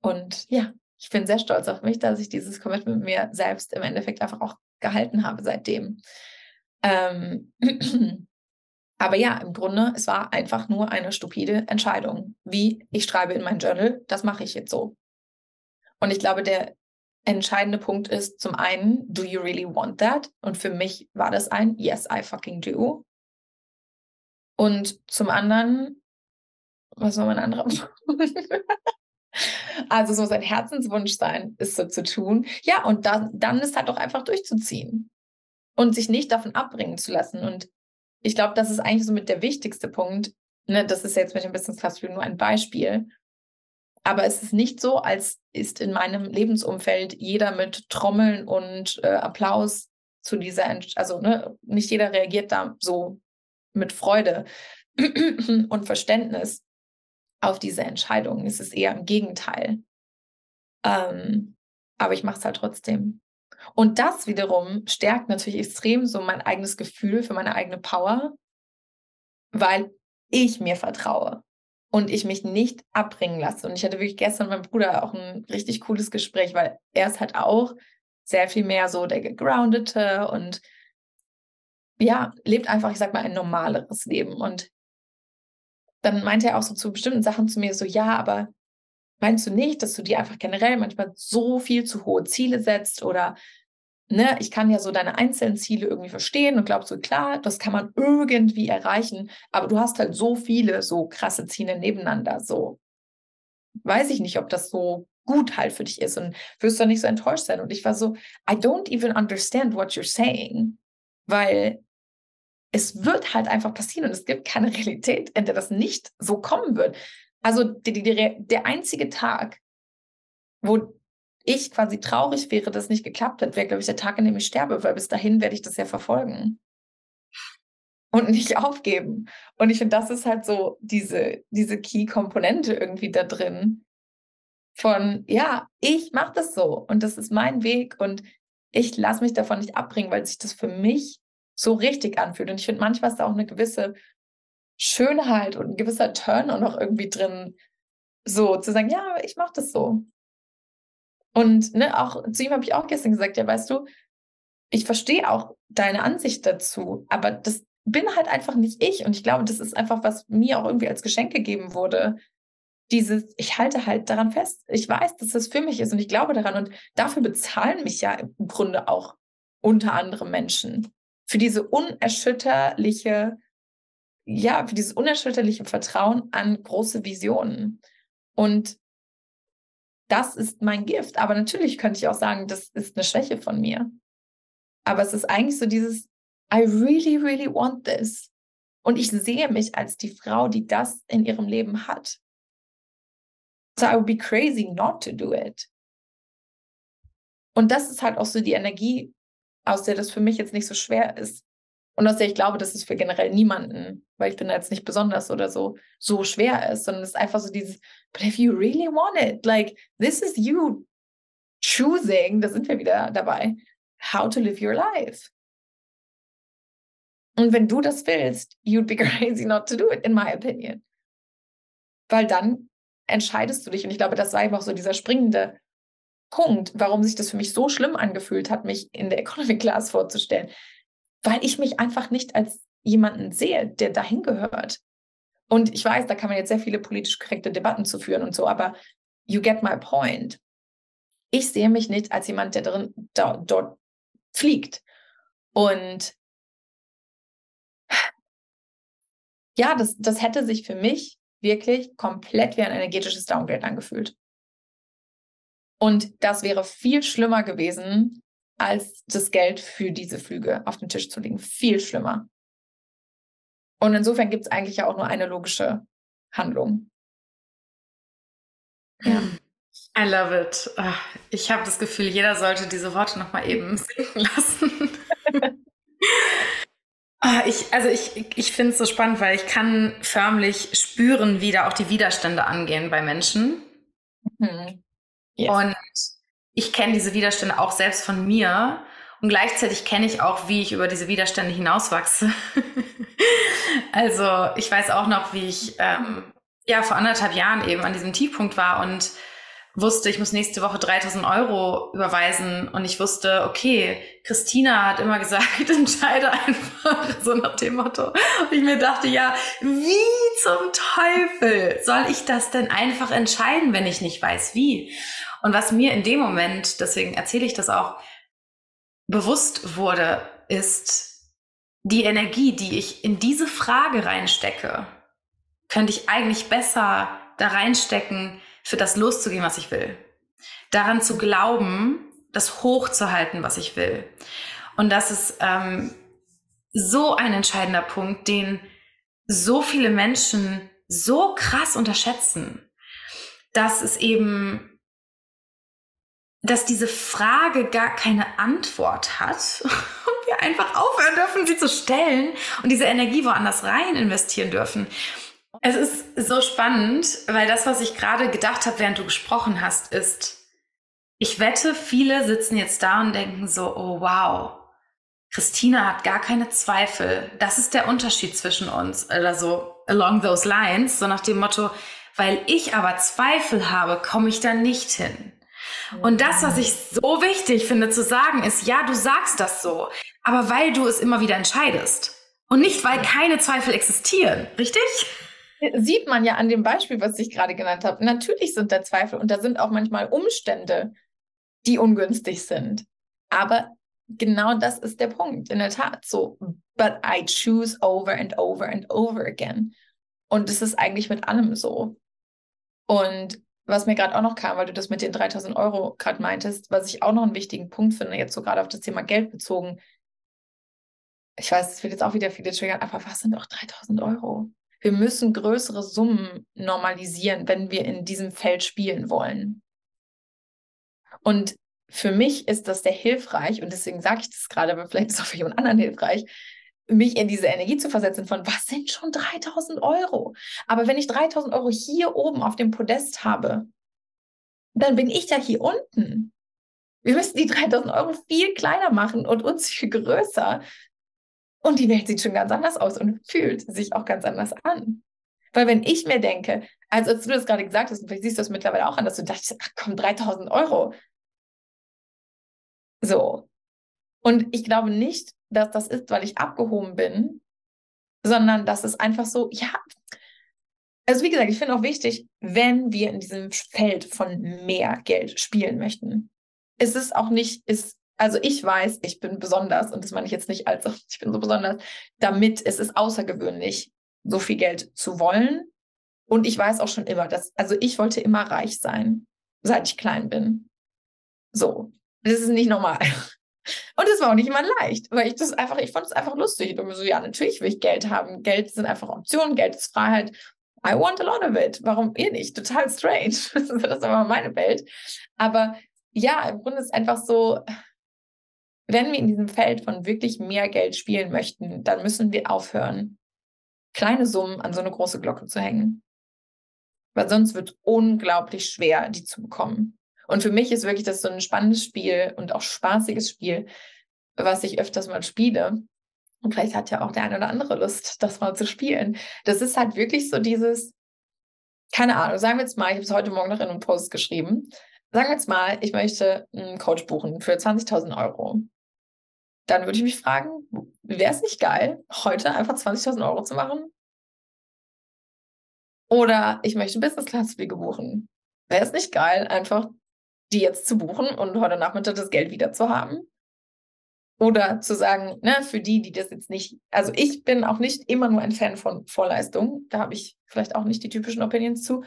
Und ja, ich bin sehr stolz auf mich, dass ich dieses Commitment mit mir selbst im Endeffekt einfach auch gehalten habe seitdem. Ähm, aber ja, im Grunde, es war einfach nur eine stupide Entscheidung. Wie ich schreibe in mein Journal, das mache ich jetzt so. Und ich glaube, der entscheidende Punkt ist zum einen, do you really want that? Und für mich war das ein Yes, I fucking do. Und zum anderen, was war mein anderer Also so sein Herzenswunsch sein, ist so zu tun. Ja, und dann, dann ist halt auch einfach durchzuziehen und sich nicht davon abbringen zu lassen. Und ich glaube, das ist eigentlich so mit der wichtigste Punkt. Ne, das ist jetzt mit dem Business Class nur ein Beispiel. Aber es ist nicht so, als ist in meinem Lebensumfeld jeder mit Trommeln und äh, Applaus zu dieser, Ent also ne, nicht jeder reagiert da so mit Freude und Verständnis auf diese Entscheidung. Es ist eher im Gegenteil. Ähm, aber ich mache es halt trotzdem. Und das wiederum stärkt natürlich extrem so mein eigenes Gefühl für meine eigene Power, weil ich mir vertraue und ich mich nicht abbringen lasse. Und ich hatte wirklich gestern mit meinem Bruder auch ein richtig cooles Gespräch, weil er ist halt auch sehr viel mehr so der gegroundete und ja, lebt einfach, ich sag mal, ein normaleres Leben. Und dann meinte er auch so zu bestimmten Sachen zu mir so, ja, aber meinst du nicht, dass du dir einfach generell manchmal so viel zu hohe Ziele setzt oder ne, ich kann ja so deine einzelnen Ziele irgendwie verstehen und glaubst so, klar, das kann man irgendwie erreichen, aber du hast halt so viele so krasse Ziele nebeneinander, so weiß ich nicht, ob das so gut halt für dich ist und wirst du nicht so enttäuscht sein. Und ich war so, I don't even understand what you're saying, weil es wird halt einfach passieren und es gibt keine Realität, in der das nicht so kommen wird. Also die, die, die, der einzige Tag, wo ich quasi traurig wäre, dass es nicht geklappt hat, wäre, glaube ich, der Tag, an dem ich sterbe, weil bis dahin werde ich das ja verfolgen und nicht aufgeben. Und ich finde, das ist halt so diese, diese Key-Komponente irgendwie da drin. Von, ja, ich mache das so und das ist mein Weg und ich lasse mich davon nicht abbringen, weil sich das für mich so richtig anfühlt. Und ich finde, manchmal ist da auch eine gewisse Schönheit und ein gewisser Turn auch noch irgendwie drin, so zu sagen, ja, ich mache das so. Und ne, auch zu ihm habe ich auch gestern gesagt, ja, weißt du, ich verstehe auch deine Ansicht dazu, aber das bin halt einfach nicht ich. Und ich glaube, das ist einfach, was mir auch irgendwie als Geschenk gegeben wurde. Dieses, ich halte halt daran fest. Ich weiß, dass das für mich ist und ich glaube daran. Und dafür bezahlen mich ja im Grunde auch unter anderem Menschen. Für diese unerschütterliche ja, für dieses unerschütterliche Vertrauen an große Visionen. Und das ist mein Gift. Aber natürlich könnte ich auch sagen, das ist eine Schwäche von mir. Aber es ist eigentlich so dieses, I really, really want this. Und ich sehe mich als die Frau, die das in ihrem Leben hat. So I would be crazy not to do it. Und das ist halt auch so die Energie, aus der das für mich jetzt nicht so schwer ist. Und aus der ich glaube, dass es für generell niemanden, weil ich bin jetzt nicht besonders oder so, so schwer ist, sondern es ist einfach so dieses, but if you really want it, like, this is you choosing, da sind wir wieder dabei, how to live your life. Und wenn du das willst, you'd be crazy not to do it, in my opinion. Weil dann entscheidest du dich. Und ich glaube, das war einfach so dieser springende Punkt, warum sich das für mich so schlimm angefühlt hat, mich in der Economy Class vorzustellen weil ich mich einfach nicht als jemanden sehe, der dahin gehört. Und ich weiß, da kann man jetzt sehr viele politisch korrekte Debatten zu führen und so, aber you get my point. Ich sehe mich nicht als jemand, der drin, da, dort fliegt. Und ja, das, das hätte sich für mich wirklich komplett wie ein energetisches Downgrade angefühlt. Und das wäre viel schlimmer gewesen, als das Geld für diese Flüge auf den Tisch zu legen. Viel schlimmer. Und insofern gibt es eigentlich ja auch nur eine logische Handlung. Ja. I love it. Ah, ich habe das Gefühl, jeder sollte diese Worte nochmal eben sinken lassen. Ah, ich, also ich, ich finde es so spannend, weil ich kann förmlich spüren, wie da auch die Widerstände angehen bei Menschen. Mhm. Yes. Und ich kenne diese Widerstände auch selbst von mir und gleichzeitig kenne ich auch, wie ich über diese Widerstände hinauswachse. also ich weiß auch noch, wie ich ähm, ja vor anderthalb Jahren eben an diesem Tiefpunkt war und wusste, ich muss nächste Woche 3000 Euro überweisen und ich wusste, okay, Christina hat immer gesagt, entscheide einfach, so nach dem Motto. Und ich mir dachte, ja, wie zum Teufel soll ich das denn einfach entscheiden, wenn ich nicht weiß, wie? Und was mir in dem Moment, deswegen erzähle ich das auch, bewusst wurde, ist die Energie, die ich in diese Frage reinstecke, könnte ich eigentlich besser da reinstecken, für das loszugehen, was ich will. Daran zu glauben, das hochzuhalten, was ich will. Und das ist ähm, so ein entscheidender Punkt, den so viele Menschen so krass unterschätzen, dass es eben dass diese Frage gar keine Antwort hat und wir einfach aufhören dürfen, sie zu stellen und diese Energie woanders rein investieren dürfen. Es ist so spannend, weil das, was ich gerade gedacht habe, während du gesprochen hast, ist, ich wette, viele sitzen jetzt da und denken so, oh wow, Christina hat gar keine Zweifel. Das ist der Unterschied zwischen uns oder so along those lines, so nach dem Motto, weil ich aber Zweifel habe, komme ich da nicht hin. Und das, was ich so wichtig finde zu sagen, ist, ja, du sagst das so, aber weil du es immer wieder entscheidest. Und nicht, weil keine Zweifel existieren, richtig? Sieht man ja an dem Beispiel, was ich gerade genannt habe. Natürlich sind da Zweifel und da sind auch manchmal Umstände, die ungünstig sind. Aber genau das ist der Punkt, in der Tat. So, but I choose over and over and over again. Und es ist eigentlich mit allem so. Und was mir gerade auch noch kam, weil du das mit den 3000 Euro gerade meintest, was ich auch noch einen wichtigen Punkt finde, jetzt so gerade auf das Thema Geld bezogen. Ich weiß, es wird jetzt auch wieder viele triggern, aber was sind auch 3000 Euro? Wir müssen größere Summen normalisieren, wenn wir in diesem Feld spielen wollen. Und für mich ist das sehr hilfreich und deswegen sage ich das gerade, aber vielleicht ist es auch für jemand anderen hilfreich, mich in diese Energie zu versetzen von, was sind schon 3000 Euro? Aber wenn ich 3000 Euro hier oben auf dem Podest habe, dann bin ich ja hier unten. Wir müssen die 3000 Euro viel kleiner machen und uns viel größer. Und die Welt sieht schon ganz anders aus und fühlt sich auch ganz anders an. Weil wenn ich mir denke, also als du das gerade gesagt hast, vielleicht siehst du das mittlerweile auch an, dass du dachtest, ach komm, 3000 Euro. So. Und ich glaube nicht, dass das ist, weil ich abgehoben bin, sondern dass es einfach so, ja, also wie gesagt, ich finde auch wichtig, wenn wir in diesem Feld von mehr Geld spielen möchten, ist es auch nicht, ist, also ich weiß, ich bin besonders und das meine ich jetzt nicht als, ich bin so besonders, damit es ist außergewöhnlich, so viel Geld zu wollen. Und ich weiß auch schon immer, dass, also ich wollte immer reich sein, seit ich klein bin. So. Das ist nicht normal. Und es war auch nicht immer leicht, weil ich das einfach, ich fand es einfach lustig. Ich dachte mir so, ja, natürlich will ich Geld haben. Geld sind einfach Optionen, Geld ist Freiheit. I want a lot of it. Warum eh nicht? Total strange. das ist aber meine Welt. Aber ja, im Grunde ist es einfach so, wenn wir in diesem Feld von wirklich mehr Geld spielen möchten, dann müssen wir aufhören, kleine Summen an so eine große Glocke zu hängen. Weil sonst wird es unglaublich schwer, die zu bekommen. Und für mich ist wirklich das so ein spannendes Spiel und auch spaßiges Spiel, was ich öfters mal spiele. Und vielleicht hat ja auch der eine oder andere Lust, das mal zu spielen. Das ist halt wirklich so dieses, keine Ahnung, sagen wir jetzt mal, ich habe es heute Morgen noch in einem Post geschrieben. Sagen wir jetzt mal, ich möchte einen Coach buchen für 20.000 Euro. Dann würde ich mich fragen, wäre es nicht geil, heute einfach 20.000 Euro zu machen? Oder ich möchte Business Class Flüge buchen. Wäre es nicht geil, einfach die jetzt zu buchen und heute Nachmittag das Geld wieder zu haben? Oder zu sagen, ne, für die, die das jetzt nicht, also ich bin auch nicht immer nur ein Fan von Vorleistung. Da habe ich vielleicht auch nicht die typischen Opinions zu.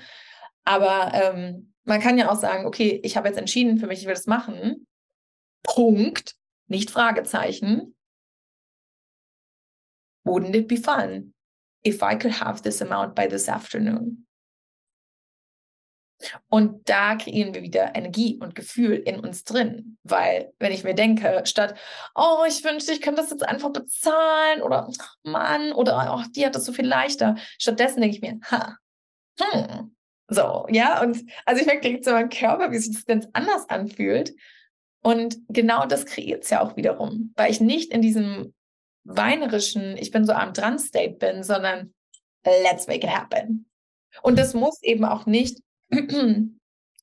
Aber ähm, man kann ja auch sagen, okay, ich habe jetzt entschieden für mich, ich will das machen. Punkt. Nicht Fragezeichen. Wouldn't it be fun if I could have this amount by this afternoon? Und da kreieren wir wieder Energie und Gefühl in uns drin. Weil, wenn ich mir denke, statt, oh, ich wünschte, ich könnte das jetzt einfach bezahlen oder Mann, oder oh, die hat das so viel leichter. Stattdessen denke ich mir, ha, hm, so, ja, und also ich merke zu meinem Körper, wie sich das ganz anders anfühlt. Und genau das kreiert es ja auch wiederum, weil ich nicht in diesem weinerischen, ich bin so am dran State bin, sondern let's make it happen. Und das muss eben auch nicht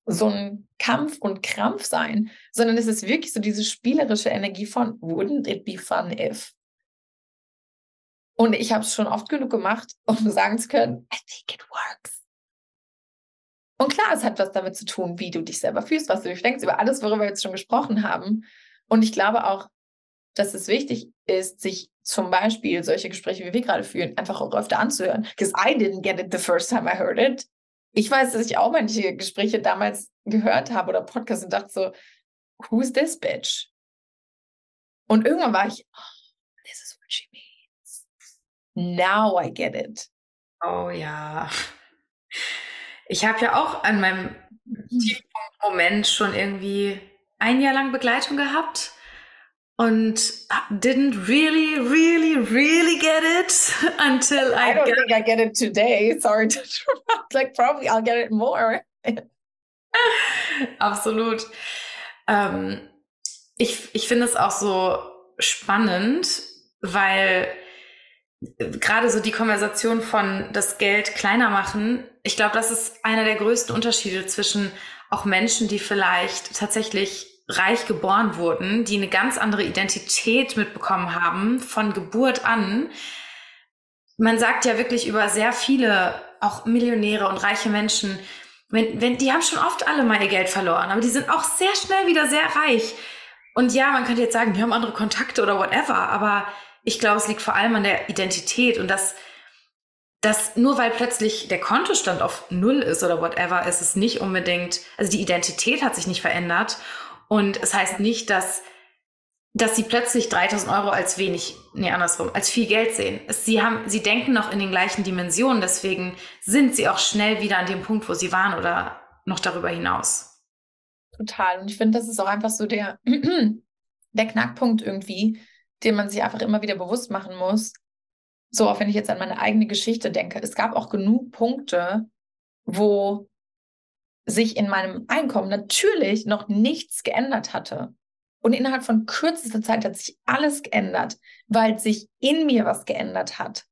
so ein Kampf und Krampf sein, sondern es ist wirklich so diese spielerische Energie von wouldn't it be fun if? Und ich habe es schon oft genug gemacht, um sagen zu können, I think it works. Und klar, es hat was damit zu tun, wie du dich selber fühlst, was du denkst, über alles, worüber wir jetzt schon gesprochen haben. Und ich glaube auch, dass es wichtig ist, sich zum Beispiel solche Gespräche, wie wir gerade führen, einfach auch öfter anzuhören. Because I didn't get it the first time I heard it ich weiß, dass ich auch manche Gespräche damals gehört habe oder Podcasts und dachte so, who's this bitch? Und irgendwann war ich, oh, this is what she means. Now I get it. Oh ja. Ich habe ja auch an meinem mhm. Tiefpunkt-Moment schon irgendwie ein Jahr lang Begleitung gehabt und didn't really, really, really get it until I. I don't think I get it today. Sorry to like probably I'll get it more. Absolut. Ähm, ich ich finde es auch so spannend, weil gerade so die Konversation von das Geld kleiner machen, ich glaube, das ist einer der größten Unterschiede zwischen auch Menschen, die vielleicht tatsächlich reich geboren wurden, die eine ganz andere Identität mitbekommen haben von Geburt an. Man sagt ja wirklich über sehr viele, auch Millionäre und reiche Menschen, wenn, wenn, die haben schon oft alle mal ihr Geld verloren, aber die sind auch sehr schnell wieder sehr reich. Und ja, man könnte jetzt sagen, die haben andere Kontakte oder whatever, aber ich glaube, es liegt vor allem an der Identität und das, dass nur weil plötzlich der Kontostand auf Null ist oder whatever, ist es nicht unbedingt, also die Identität hat sich nicht verändert und es heißt nicht, dass, dass sie plötzlich 3000 Euro als wenig, nee, andersrum, als viel Geld sehen. sie haben, sie denken noch in den gleichen Dimensionen, deswegen sind sie auch schnell wieder an dem Punkt, wo sie waren oder noch darüber hinaus. Total. Und ich finde, das ist auch einfach so der, der Knackpunkt irgendwie, den man sich einfach immer wieder bewusst machen muss. So, auch wenn ich jetzt an meine eigene Geschichte denke. Es gab auch genug Punkte, wo sich in meinem Einkommen natürlich noch nichts geändert hatte. Und innerhalb von kürzester Zeit hat sich alles geändert, weil sich in mir was geändert hat.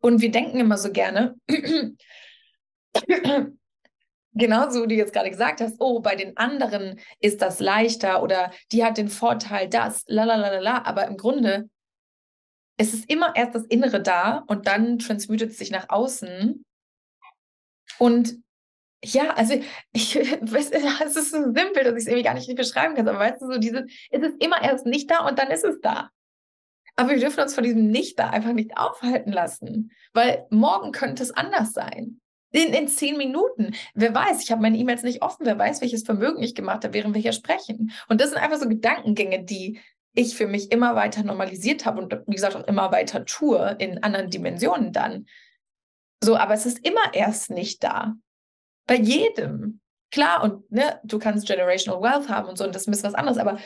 Und wir denken immer so gerne, genauso wie du jetzt gerade gesagt hast, oh, bei den anderen ist das leichter oder die hat den Vorteil, das, la la la la, aber im Grunde es ist immer erst das Innere da und dann transmutet es sich nach außen. Und ja, also ich weiß, es ist so simpel, dass ich es irgendwie gar nicht beschreiben kann, aber weißt du, so dieses, es ist immer erst nicht da und dann ist es da. Aber wir dürfen uns von diesem Nicht da einfach nicht aufhalten lassen, weil morgen könnte es anders sein. In, in zehn Minuten. Wer weiß, ich habe meine E-Mails nicht offen. Wer weiß, welches Vermögen ich gemacht habe, während wir hier sprechen. Und das sind einfach so Gedankengänge, die ich für mich immer weiter normalisiert habe und wie gesagt auch immer weiter tue in anderen Dimensionen dann. So, aber es ist immer erst nicht da. Bei jedem. Klar, und ne, du kannst Generational Wealth haben und so, und das ist was anderes, aber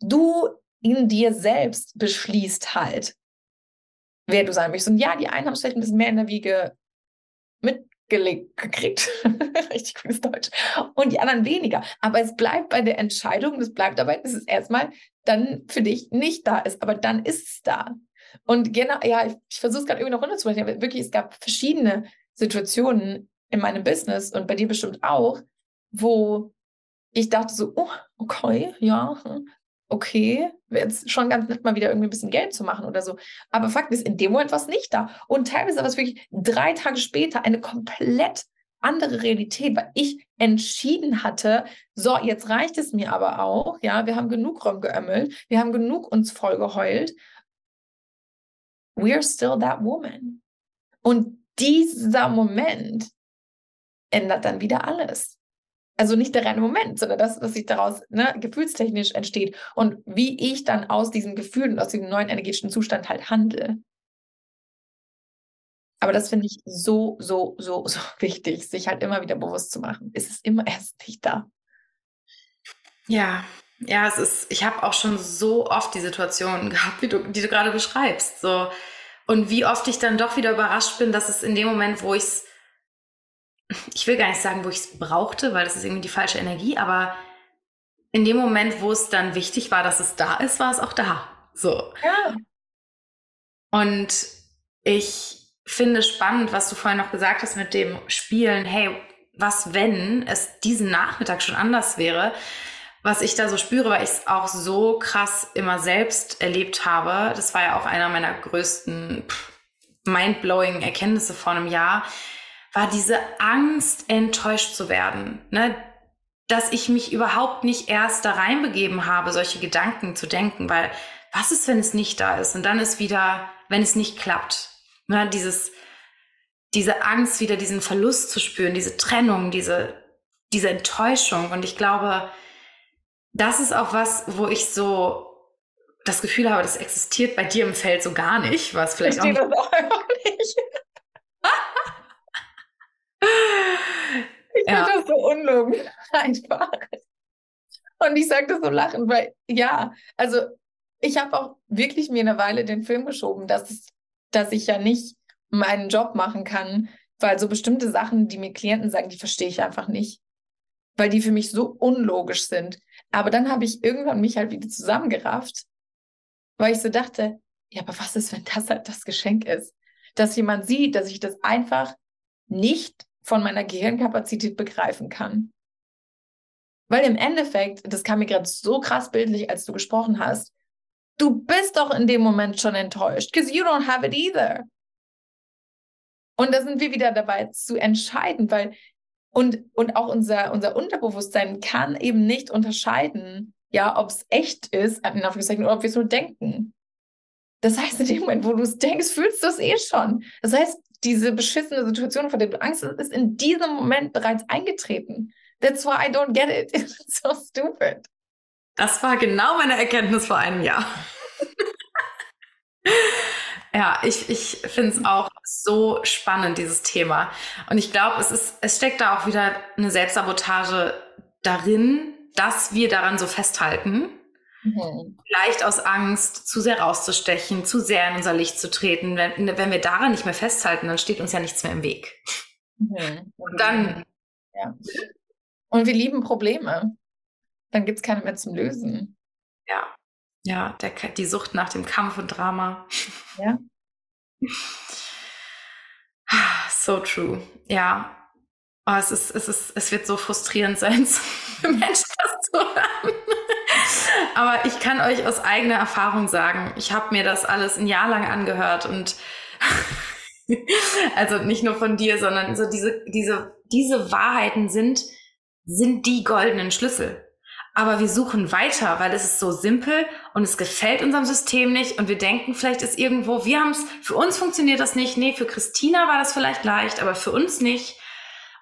du in dir selbst beschließt halt, wer du sein möchtest. Und ja, die einen haben es vielleicht ein bisschen mehr in der Wiege mitgelegt gekriegt. Richtig cooles Deutsch. Und die anderen weniger. Aber es bleibt bei der Entscheidung, es bleibt dabei, dass es erstmal dann für dich nicht da ist. Aber dann ist es da. Und genau, ja, ich, ich versuche es gerade irgendwie noch runterzubrechen, aber wirklich, es gab verschiedene Situationen in meinem Business und bei dir bestimmt auch, wo ich dachte so, oh, okay, ja, okay, wäre jetzt schon ganz nett, mal wieder irgendwie ein bisschen Geld zu machen oder so. Aber Fakt ist, in dem Moment war es nicht da. Und teilweise war es wirklich drei Tage später eine komplett andere Realität, weil ich entschieden hatte, so, jetzt reicht es mir aber auch, ja, wir haben genug rumgeömmelt, wir haben genug uns voll geheult. We're still that woman. Und dieser Moment ändert dann wieder alles. Also nicht der reine Moment, sondern das, was sich daraus ne, gefühlstechnisch entsteht und wie ich dann aus diesem Gefühl und aus diesem neuen energetischen Zustand halt handle. Aber das finde ich so, so, so, so wichtig, sich halt immer wieder bewusst zu machen. Es ist immer erst nicht da. Ja, ja, es ist, ich habe auch schon so oft die Situation gehabt, du, die du gerade beschreibst. So, und wie oft ich dann doch wieder überrascht bin, dass es in dem Moment, wo ich es ich will gar nicht sagen, wo ich es brauchte, weil das ist irgendwie die falsche Energie, aber in dem Moment, wo es dann wichtig war, dass es da ist, war es auch da. So. Ja. Und ich finde spannend, was du vorhin noch gesagt hast mit dem Spielen. Hey, was, wenn es diesen Nachmittag schon anders wäre? Was ich da so spüre, weil ich es auch so krass immer selbst erlebt habe. Das war ja auch einer meiner größten mindblowing Erkenntnisse vor einem Jahr war diese Angst, enttäuscht zu werden. Ne? Dass ich mich überhaupt nicht erst da reinbegeben habe, solche Gedanken zu denken, weil was ist, wenn es nicht da ist? Und dann ist wieder, wenn es nicht klappt. Ne? Dieses, diese Angst, wieder diesen Verlust zu spüren, diese Trennung, diese, diese Enttäuschung. Und ich glaube, das ist auch was, wo ich so das Gefühl habe, das existiert bei dir im Feld so gar nicht, was vielleicht ich auch, nicht, das auch nicht. Ich ja. finde das so unlogisch einfach. Und ich sage das so lachend, weil ja, also ich habe auch wirklich mir eine Weile den Film geschoben, dass, es, dass ich ja nicht meinen Job machen kann, weil so bestimmte Sachen, die mir Klienten sagen, die verstehe ich einfach nicht, weil die für mich so unlogisch sind. Aber dann habe ich irgendwann mich halt wieder zusammengerafft, weil ich so dachte, ja, aber was ist, wenn das halt das Geschenk ist? Dass jemand sieht, dass ich das einfach nicht von meiner Gehirnkapazität begreifen kann. Weil im Endeffekt, das kam mir gerade so krass bildlich, als du gesprochen hast, du bist doch in dem Moment schon enttäuscht, because you don't have it either. Und da sind wir wieder dabei zu entscheiden, weil und, und auch unser, unser Unterbewusstsein kann eben nicht unterscheiden, ja, ob es echt ist, in Anführungszeichen, oder ob wir es nur denken. Das heißt, in dem Moment, wo du es denkst, fühlst du es eh schon. Das heißt, diese beschissene Situation, vor der du Angst hast, ist in diesem Moment bereits eingetreten. That's why I don't get it. It's so stupid. Das war genau meine Erkenntnis vor einem Jahr. ja, ich, ich finde es auch so spannend, dieses Thema. Und ich glaube, es, es steckt da auch wieder eine Selbstsabotage darin, dass wir daran so festhalten Mhm. Vielleicht aus Angst, zu sehr rauszustechen, zu sehr in unser Licht zu treten. Wenn, wenn wir daran nicht mehr festhalten, dann steht uns ja nichts mehr im Weg. Mhm. Und dann. Ja. Und wir lieben Probleme. Dann gibt es keine mehr zum Lösen. Ja. Ja, der, die Sucht nach dem Kampf und Drama. Ja. So true. Ja. Oh, es, ist, es, ist, es wird so frustrierend sein, für Menschen das zu hören. Aber ich kann euch aus eigener Erfahrung sagen, ich habe mir das alles ein Jahr lang angehört und also nicht nur von dir, sondern so diese, diese, diese Wahrheiten sind, sind die goldenen Schlüssel. aber wir suchen weiter, weil es ist so simpel und es gefällt unserem System nicht und wir denken, vielleicht ist irgendwo, wir haben es, für uns funktioniert das nicht, nee, für Christina war das vielleicht leicht, aber für uns nicht.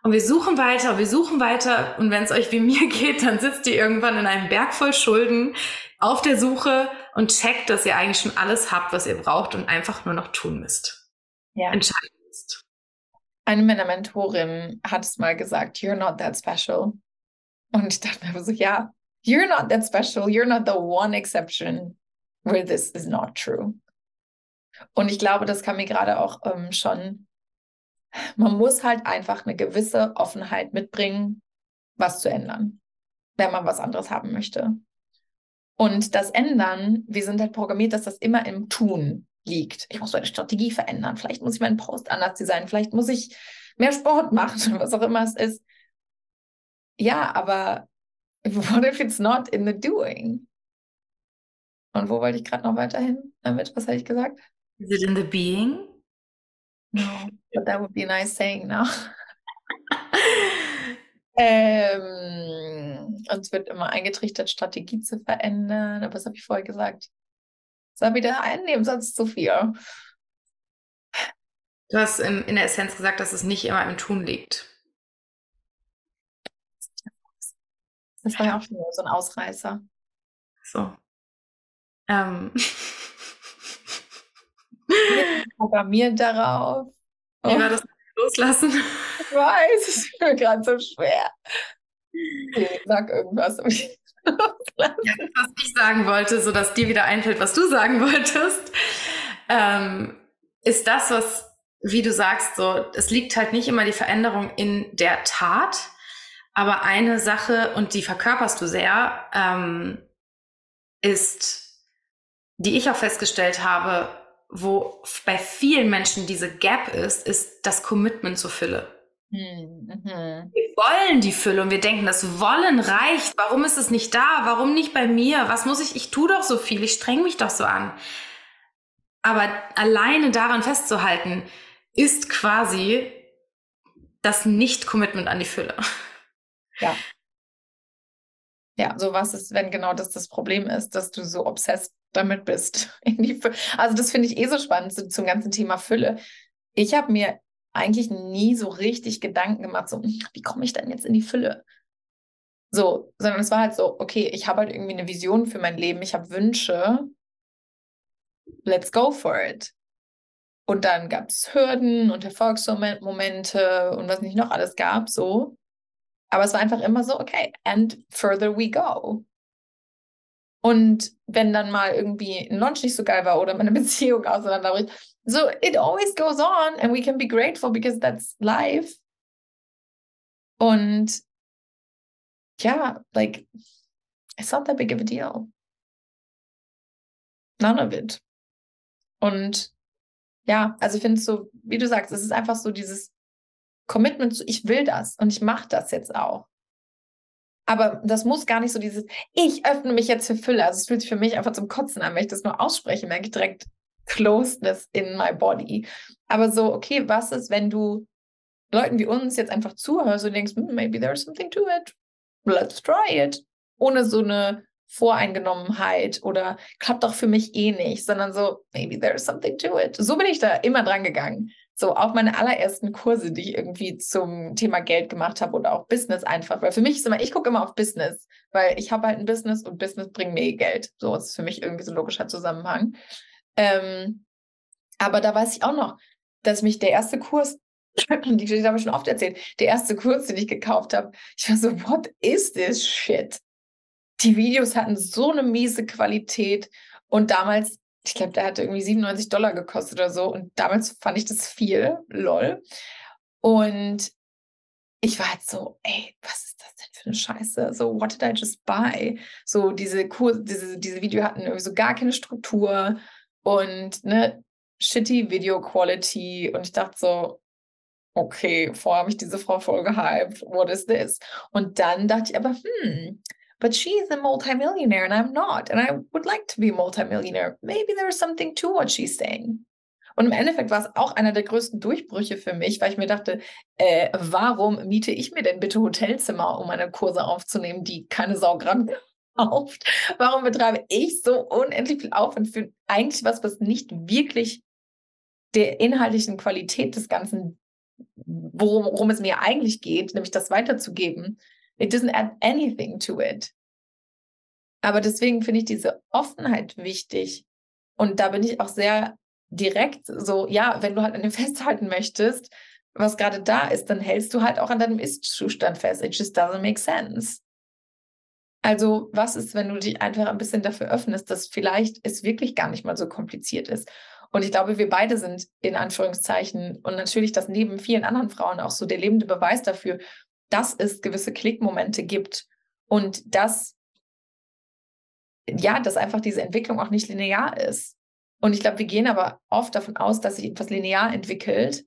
Und wir suchen weiter, wir suchen weiter und wenn es euch wie mir geht, dann sitzt ihr irgendwann in einem Berg voll Schulden auf der Suche und checkt, dass ihr eigentlich schon alles habt, was ihr braucht und einfach nur noch tun müsst. Ja. Entscheiden müsst. Eine meiner Mentorinnen hat es mal gesagt, you're not that special. Und ich dachte mir so, ja, You're not that special. You're not the one exception where this is not true. Und ich glaube, das kann mir gerade auch ähm, schon, man muss halt einfach eine gewisse Offenheit mitbringen, was zu ändern, wenn man was anderes haben möchte. Und das Ändern, wir sind halt programmiert, dass das immer im Tun liegt. Ich muss meine Strategie verändern. Vielleicht muss ich meinen Post anders designen. Vielleicht muss ich mehr Sport machen, was auch immer es ist. Ja, aber What if it's not in the doing? Und wo wollte ich gerade noch weiterhin damit? Was habe ich gesagt? Is it in the being? No, but that would be a nice saying now. ähm, uns wird immer eingetrichtert, Strategie zu verändern. Aber was habe ich vorher gesagt? Sag wieder ein Nebensatz zu viel. Du hast in, in der Essenz gesagt, dass es nicht immer im Tun liegt. Das war ja auch schon so ein Ausreißer. So. Ähm. Programmiert darauf. Wie war das loslassen? Ich weiß, es ist mir gerade so schwer. Okay, sag irgendwas. ja, was ich sagen wollte, sodass dir wieder einfällt, was du sagen wolltest, ähm, ist das, was, wie du sagst, so, es liegt halt nicht immer die Veränderung in der Tat, aber eine Sache, und die verkörperst du sehr, ähm, ist, die ich auch festgestellt habe, wo bei vielen Menschen diese Gap ist, ist das Commitment zur Fülle. Mhm. Wir wollen die Fülle und wir denken, das Wollen reicht. Warum ist es nicht da? Warum nicht bei mir? Was muss ich? Ich tue doch so viel. Ich streng mich doch so an. Aber alleine daran festzuhalten, ist quasi das Nicht-Commitment an die Fülle. Ja. Ja, so was ist, wenn genau das das Problem ist, dass du so obsessed damit bist. also das finde ich eh so spannend so, zum ganzen Thema Fülle. Ich habe mir eigentlich nie so richtig Gedanken gemacht, so, hm, wie komme ich denn jetzt in die Fülle? So, sondern es war halt so, okay, ich habe halt irgendwie eine Vision für mein Leben, ich habe Wünsche, let's go for it. Und dann gab es Hürden und Erfolgsmomente und was nicht noch alles gab, so. Aber es war einfach immer so, okay, and further we go. Und wenn dann mal irgendwie ein Launch nicht so geil war oder meine Beziehung auseinanderbricht, so it always goes on and we can be grateful because that's life. Und ja, like, it's not that big of a deal. None of it. Und ja, also ich finde es so, wie du sagst, es ist einfach so dieses Commitment zu, ich will das und ich mache das jetzt auch. Aber das muss gar nicht so dieses, ich öffne mich jetzt für Fülle. Also es fühlt sich für mich einfach zum Kotzen an, wenn ich das nur ausspreche, merke ich direkt Closeness in my body. Aber so, okay, was ist, wenn du Leuten wie uns jetzt einfach zuhörst und denkst, hm, maybe there's something to it. Let's try it. Ohne so eine Voreingenommenheit oder klappt doch für mich eh nicht, sondern so, maybe there's something to it. So bin ich da immer dran gegangen. So auch meine allerersten Kurse, die ich irgendwie zum Thema Geld gemacht habe oder auch Business einfach. Weil für mich ist immer, ich gucke immer auf Business, weil ich habe halt ein Business und Business bringt mir Geld. So ist für mich irgendwie so ein logischer Zusammenhang. Ähm, aber da weiß ich auch noch, dass mich der erste Kurs, die Geschichte habe ich schon oft erzählt, der erste Kurs, den ich gekauft habe, ich war so, what is this shit? Die Videos hatten so eine miese Qualität und damals ich glaube, der hatte irgendwie 97 Dollar gekostet oder so. Und damals fand ich das viel, lol. Und ich war halt so, ey, was ist das denn für eine Scheiße? So, what did I just buy? So, diese Kurse, diese, diese Video hatten irgendwie so gar keine Struktur und ne, shitty Video Quality. Und ich dachte so, okay, vorher habe ich diese Frau voll gehypt. What is this? Und dann dachte ich aber, hm, but she's a multimillionaire and I'm not. And I would like to be multimillionaire. Maybe there's something to what she's saying. Und im Endeffekt war es auch einer der größten Durchbrüche für mich, weil ich mir dachte, äh, warum miete ich mir denn bitte Hotelzimmer, um meine Kurse aufzunehmen, die keine Sau gerade kauft? Warum betreibe ich so unendlich viel Aufwand für eigentlich was, was nicht wirklich der inhaltlichen Qualität des Ganzen, worum, worum es mir eigentlich geht, nämlich das weiterzugeben, it doesn't add anything to it. Aber deswegen finde ich diese Offenheit wichtig. Und da bin ich auch sehr direkt so, ja, wenn du halt an dem festhalten möchtest, was gerade da ist, dann hältst du halt auch an deinem Ist-Zustand fest. It just doesn't make sense. Also, was ist, wenn du dich einfach ein bisschen dafür öffnest, dass vielleicht es wirklich gar nicht mal so kompliziert ist? Und ich glaube, wir beide sind in Anführungszeichen und natürlich das neben vielen anderen Frauen auch so der lebende Beweis dafür, dass es gewisse Klickmomente gibt und dass ja, dass einfach diese Entwicklung auch nicht linear ist. Und ich glaube, wir gehen aber oft davon aus, dass sich etwas linear entwickelt.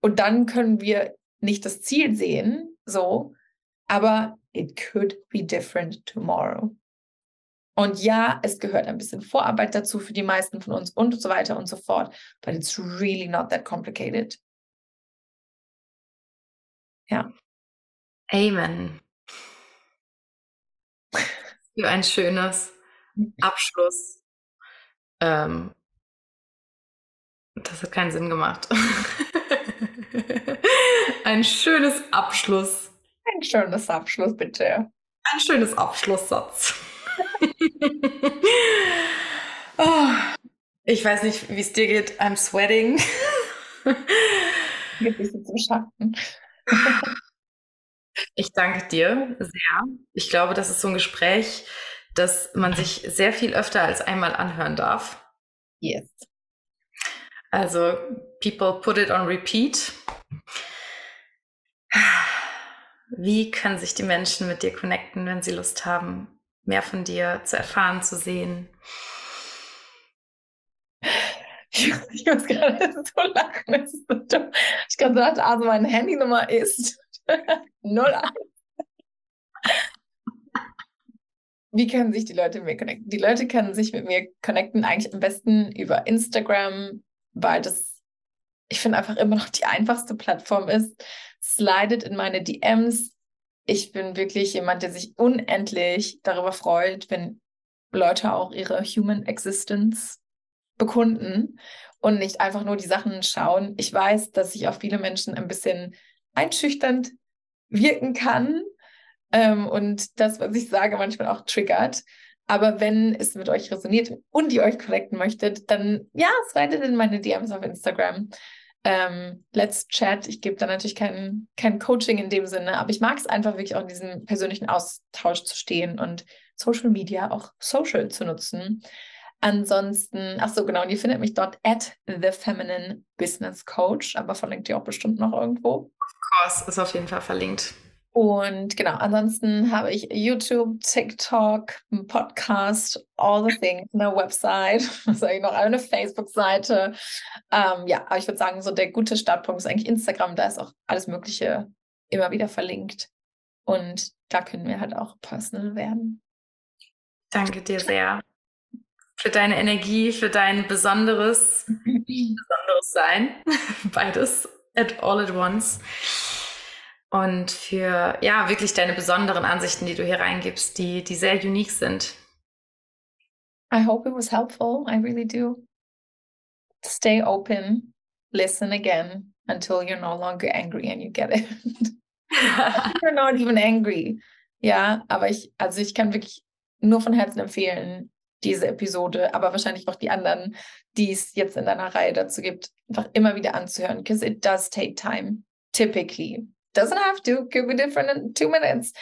Und dann können wir nicht das Ziel sehen, so, aber it could be different tomorrow. Und ja, es gehört ein bisschen Vorarbeit dazu für die meisten von uns und so weiter und so fort. But it's really not that complicated. Ja. Amen. Für ein schönes Abschluss. Ähm, das hat keinen Sinn gemacht. Ein schönes Abschluss. Ein schönes Abschluss, bitte. Ein schönes Abschlusssatz. oh, ich weiß nicht, wie es dir geht. I'm sweating. Geht bisschen zum Schatten. Ich danke dir sehr. Ich glaube, das ist so ein Gespräch, das man sich sehr viel öfter als einmal anhören darf. Yes. Also, people put it on repeat. Wie können sich die Menschen mit dir connecten, wenn sie Lust haben, mehr von dir zu erfahren, zu sehen? Ich, ich muss gerade so lachen. Das ist so. Ich dachte, also meine Handynummer ist 01. Wie können sich die Leute mit mir connecten? Die Leute können sich mit mir connecten eigentlich am besten über Instagram, weil das, ich finde, einfach immer noch die einfachste Plattform ist. Slidet in meine DMs. Ich bin wirklich jemand, der sich unendlich darüber freut, wenn Leute auch ihre Human Existence bekunden und nicht einfach nur die Sachen schauen. Ich weiß, dass ich auf viele Menschen ein bisschen einschüchternd wirken kann ähm, und das, was ich sage, manchmal auch triggert. Aber wenn es mit euch resoniert und ihr euch connecten möchtet, dann ja, slidet in meine DMs auf Instagram. Ähm, let's chat. Ich gebe da natürlich kein, kein Coaching in dem Sinne, aber ich mag es einfach wirklich auch in diesem persönlichen Austausch zu stehen und Social Media auch social zu nutzen. Ansonsten, ach so, genau, und ihr findet mich dort at the Feminine Business Coach, aber verlinkt ihr auch bestimmt noch irgendwo. Of course, ist auf jeden Fall verlinkt. Und genau, ansonsten habe ich YouTube, TikTok, Podcast, all the things, eine Website, was sage ich noch, eine Facebook-Seite. Ähm, ja, aber ich würde sagen, so der gute Startpunkt ist eigentlich Instagram. Da ist auch alles Mögliche immer wieder verlinkt. Und da können wir halt auch personal werden. Danke dir sehr für deine Energie, für dein besonderes, besonderes Sein. Beides at all at once und für ja wirklich deine besonderen Ansichten, die du hier reingibst, die, die sehr unique sind. I hope it was helpful. I really do. Stay open, listen again until you're no longer angry and you get it. you're not even angry. Ja, aber ich, also ich kann wirklich nur von Herzen empfehlen, diese Episode, aber wahrscheinlich auch die anderen, die es jetzt in deiner Reihe dazu gibt, einfach immer wieder anzuhören, because it does take time, typically. Doesn't have to, could be different in two minutes.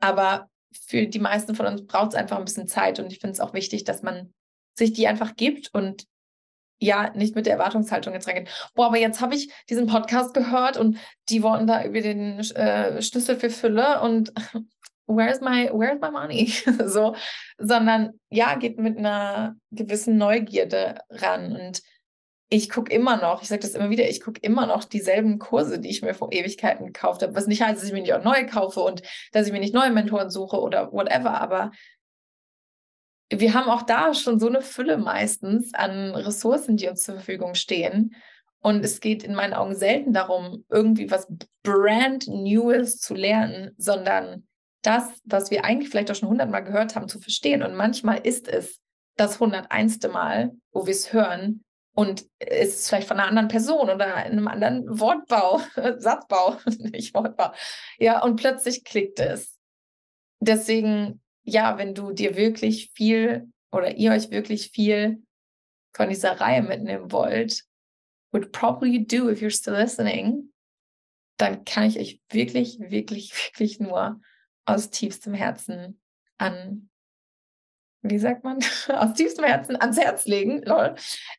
Aber für die meisten von uns braucht es einfach ein bisschen Zeit und ich finde es auch wichtig, dass man sich die einfach gibt und ja, nicht mit der Erwartungshaltung jetzt reingeht. Boah, aber jetzt habe ich diesen Podcast gehört und die wollten da über den äh, Schlüssel für Fülle und where's my, where's my money? so, sondern ja, geht mit einer gewissen Neugierde ran und ich gucke immer noch, ich sage das immer wieder, ich gucke immer noch dieselben Kurse, die ich mir vor Ewigkeiten gekauft habe. Was nicht heißt, dass ich mir nicht auch neue kaufe und dass ich mir nicht neue Mentoren suche oder whatever, aber wir haben auch da schon so eine Fülle meistens an Ressourcen, die uns zur Verfügung stehen. Und es geht in meinen Augen selten darum, irgendwie was brand News zu lernen, sondern das, was wir eigentlich vielleicht auch schon hundertmal gehört haben, zu verstehen. Und manchmal ist es das hunderteinste Mal, wo wir es hören und es ist vielleicht von einer anderen Person oder in einem anderen Wortbau, Satzbau, nicht Wortbau. Ja, und plötzlich klickt es. Deswegen, ja, wenn du dir wirklich viel oder ihr euch wirklich viel von dieser Reihe mitnehmen wollt, would probably do if you're still listening, dann kann ich euch wirklich, wirklich, wirklich nur aus tiefstem Herzen an, wie sagt man, aus tiefstem Herzen ans Herz legen, lol.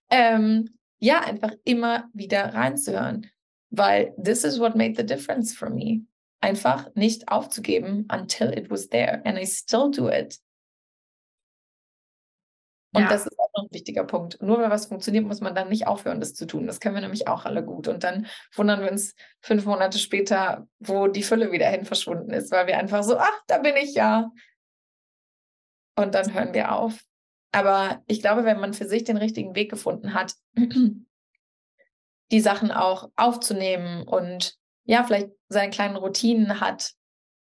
Ähm, ja, einfach immer wieder reinzuhören, weil this is what made the difference for me. Einfach nicht aufzugeben until it was there and I still do it. Und ja. das ist auch noch ein wichtiger Punkt. Nur weil was funktioniert, muss man dann nicht aufhören, das zu tun. Das können wir nämlich auch alle gut. Und dann wundern wir uns fünf Monate später, wo die Fülle wieder hin verschwunden ist, weil wir einfach so, ach, da bin ich ja. Und dann hören wir auf. Aber ich glaube, wenn man für sich den richtigen Weg gefunden hat, die Sachen auch aufzunehmen und ja, vielleicht seine kleinen Routinen hat,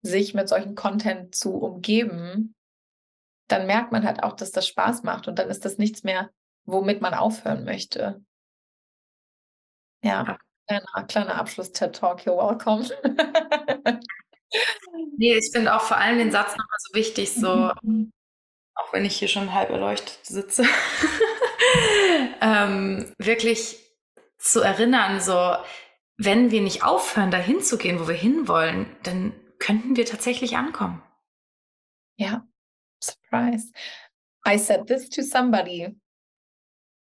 sich mit solchen Content zu umgeben, dann merkt man halt auch, dass das Spaß macht und dann ist das nichts mehr, womit man aufhören möchte. Ja, kleiner, kleiner Abschluss-TED-Talk, you're welcome. nee, ich finde auch vor allem den Satz nochmal so wichtig, so, mhm. auch wenn ich hier schon halb erleuchtet sitze, ähm, wirklich zu erinnern, so, wenn wir nicht aufhören, dahin zu gehen, wo wir hinwollen, dann könnten wir tatsächlich ankommen. Ja, surprise. I said this to somebody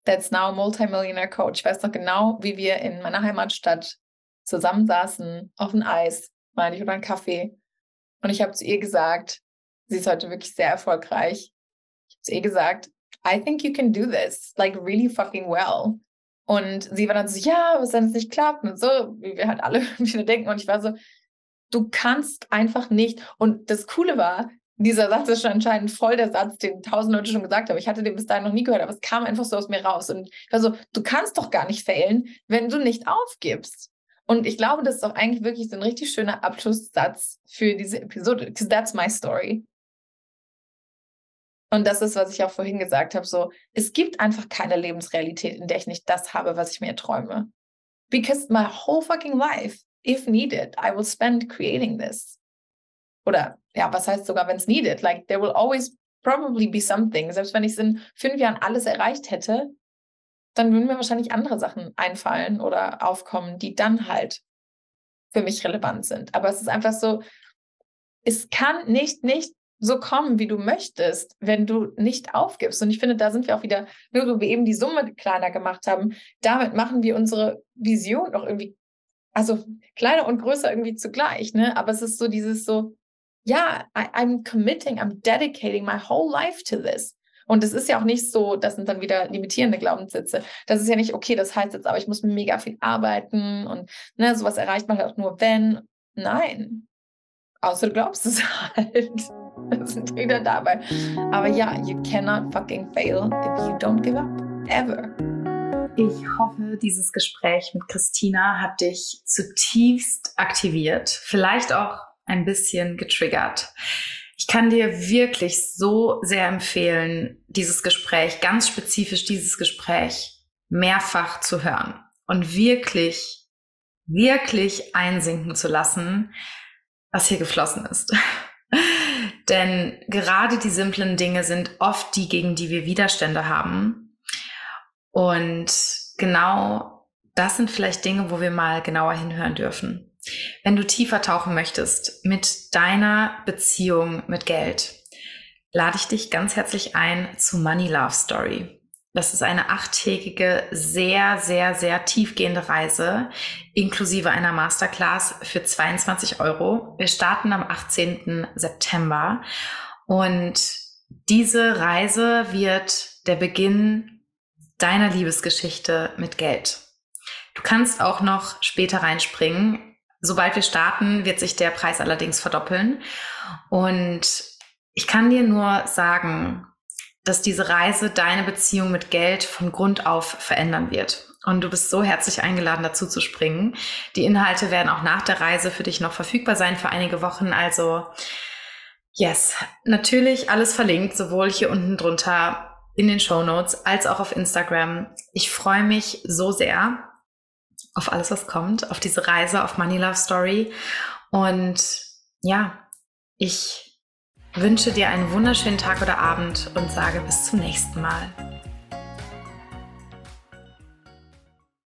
that's now a multimillionaire coach. Ich weiß noch genau, wie wir in meiner Heimatstadt zusammensaßen auf dem Eis, meine ich, oder einen Kaffee. Und ich habe zu ihr gesagt, sie ist heute wirklich sehr erfolgreich. Ich habe zu ihr gesagt, I think you can do this, like really fucking well. Und sie war dann so, ja, was wenn es nicht klappt und so, wie wir halt alle wieder denken. Und ich war so, du kannst einfach nicht. Und das Coole war, dieser Satz ist schon anscheinend voll der Satz, den tausend Leute schon gesagt haben. Ich hatte den bis dahin noch nie gehört, aber es kam einfach so aus mir raus. Und ich war so, du kannst doch gar nicht failen, wenn du nicht aufgibst. Und ich glaube, das ist auch eigentlich wirklich so ein richtig schöner Abschlusssatz für diese Episode. Because that's my story. Und das ist, was ich auch vorhin gesagt habe, so, es gibt einfach keine Lebensrealität, in der ich nicht das habe, was ich mir träume. Because my whole fucking life, if needed, I will spend creating this. Oder ja, was heißt sogar, wenn es needed? Like, there will always probably be something. Selbst wenn ich in fünf Jahren alles erreicht hätte, dann würden mir wahrscheinlich andere Sachen einfallen oder aufkommen, die dann halt für mich relevant sind. Aber es ist einfach so, es kann nicht, nicht so kommen, wie du möchtest, wenn du nicht aufgibst. Und ich finde, da sind wir auch wieder, nur so wie eben die Summe kleiner gemacht haben, damit machen wir unsere Vision noch irgendwie, also kleiner und größer irgendwie zugleich, ne? Aber es ist so dieses so, ja, I, I'm committing, I'm dedicating my whole life to this. Und es ist ja auch nicht so, das sind dann wieder limitierende Glaubenssätze. Das ist ja nicht, okay, das heißt jetzt aber, ich muss mega viel arbeiten und ne, sowas erreicht man halt auch nur, wenn. Nein. Außer du glaubst es halt. Wir sind wieder dabei. Aber ja, you cannot fucking fail if you don't give up. Ever. Ich hoffe, dieses Gespräch mit Christina hat dich zutiefst aktiviert. Vielleicht auch ein bisschen getriggert. Ich kann dir wirklich so sehr empfehlen, dieses Gespräch, ganz spezifisch dieses Gespräch, mehrfach zu hören und wirklich, wirklich einsinken zu lassen, was hier geflossen ist. Denn gerade die simplen Dinge sind oft die, gegen die wir Widerstände haben. Und genau das sind vielleicht Dinge, wo wir mal genauer hinhören dürfen. Wenn du tiefer tauchen möchtest mit deiner Beziehung mit Geld, lade ich dich ganz herzlich ein zu Money Love Story. Das ist eine achttägige, sehr, sehr, sehr tiefgehende Reise, inklusive einer Masterclass für 22 Euro. Wir starten am 18. September und diese Reise wird der Beginn deiner Liebesgeschichte mit Geld. Du kannst auch noch später reinspringen. Sobald wir starten, wird sich der Preis allerdings verdoppeln. Und ich kann dir nur sagen, dass diese Reise deine Beziehung mit Geld von Grund auf verändern wird. Und du bist so herzlich eingeladen, dazu zu springen. Die Inhalte werden auch nach der Reise für dich noch verfügbar sein für einige Wochen. Also, yes, natürlich alles verlinkt, sowohl hier unten drunter in den Show Notes als auch auf Instagram. Ich freue mich so sehr auf alles, was kommt, auf diese Reise, auf Money Love Story. Und ja, ich wünsche dir einen wunderschönen Tag oder Abend und sage bis zum nächsten Mal.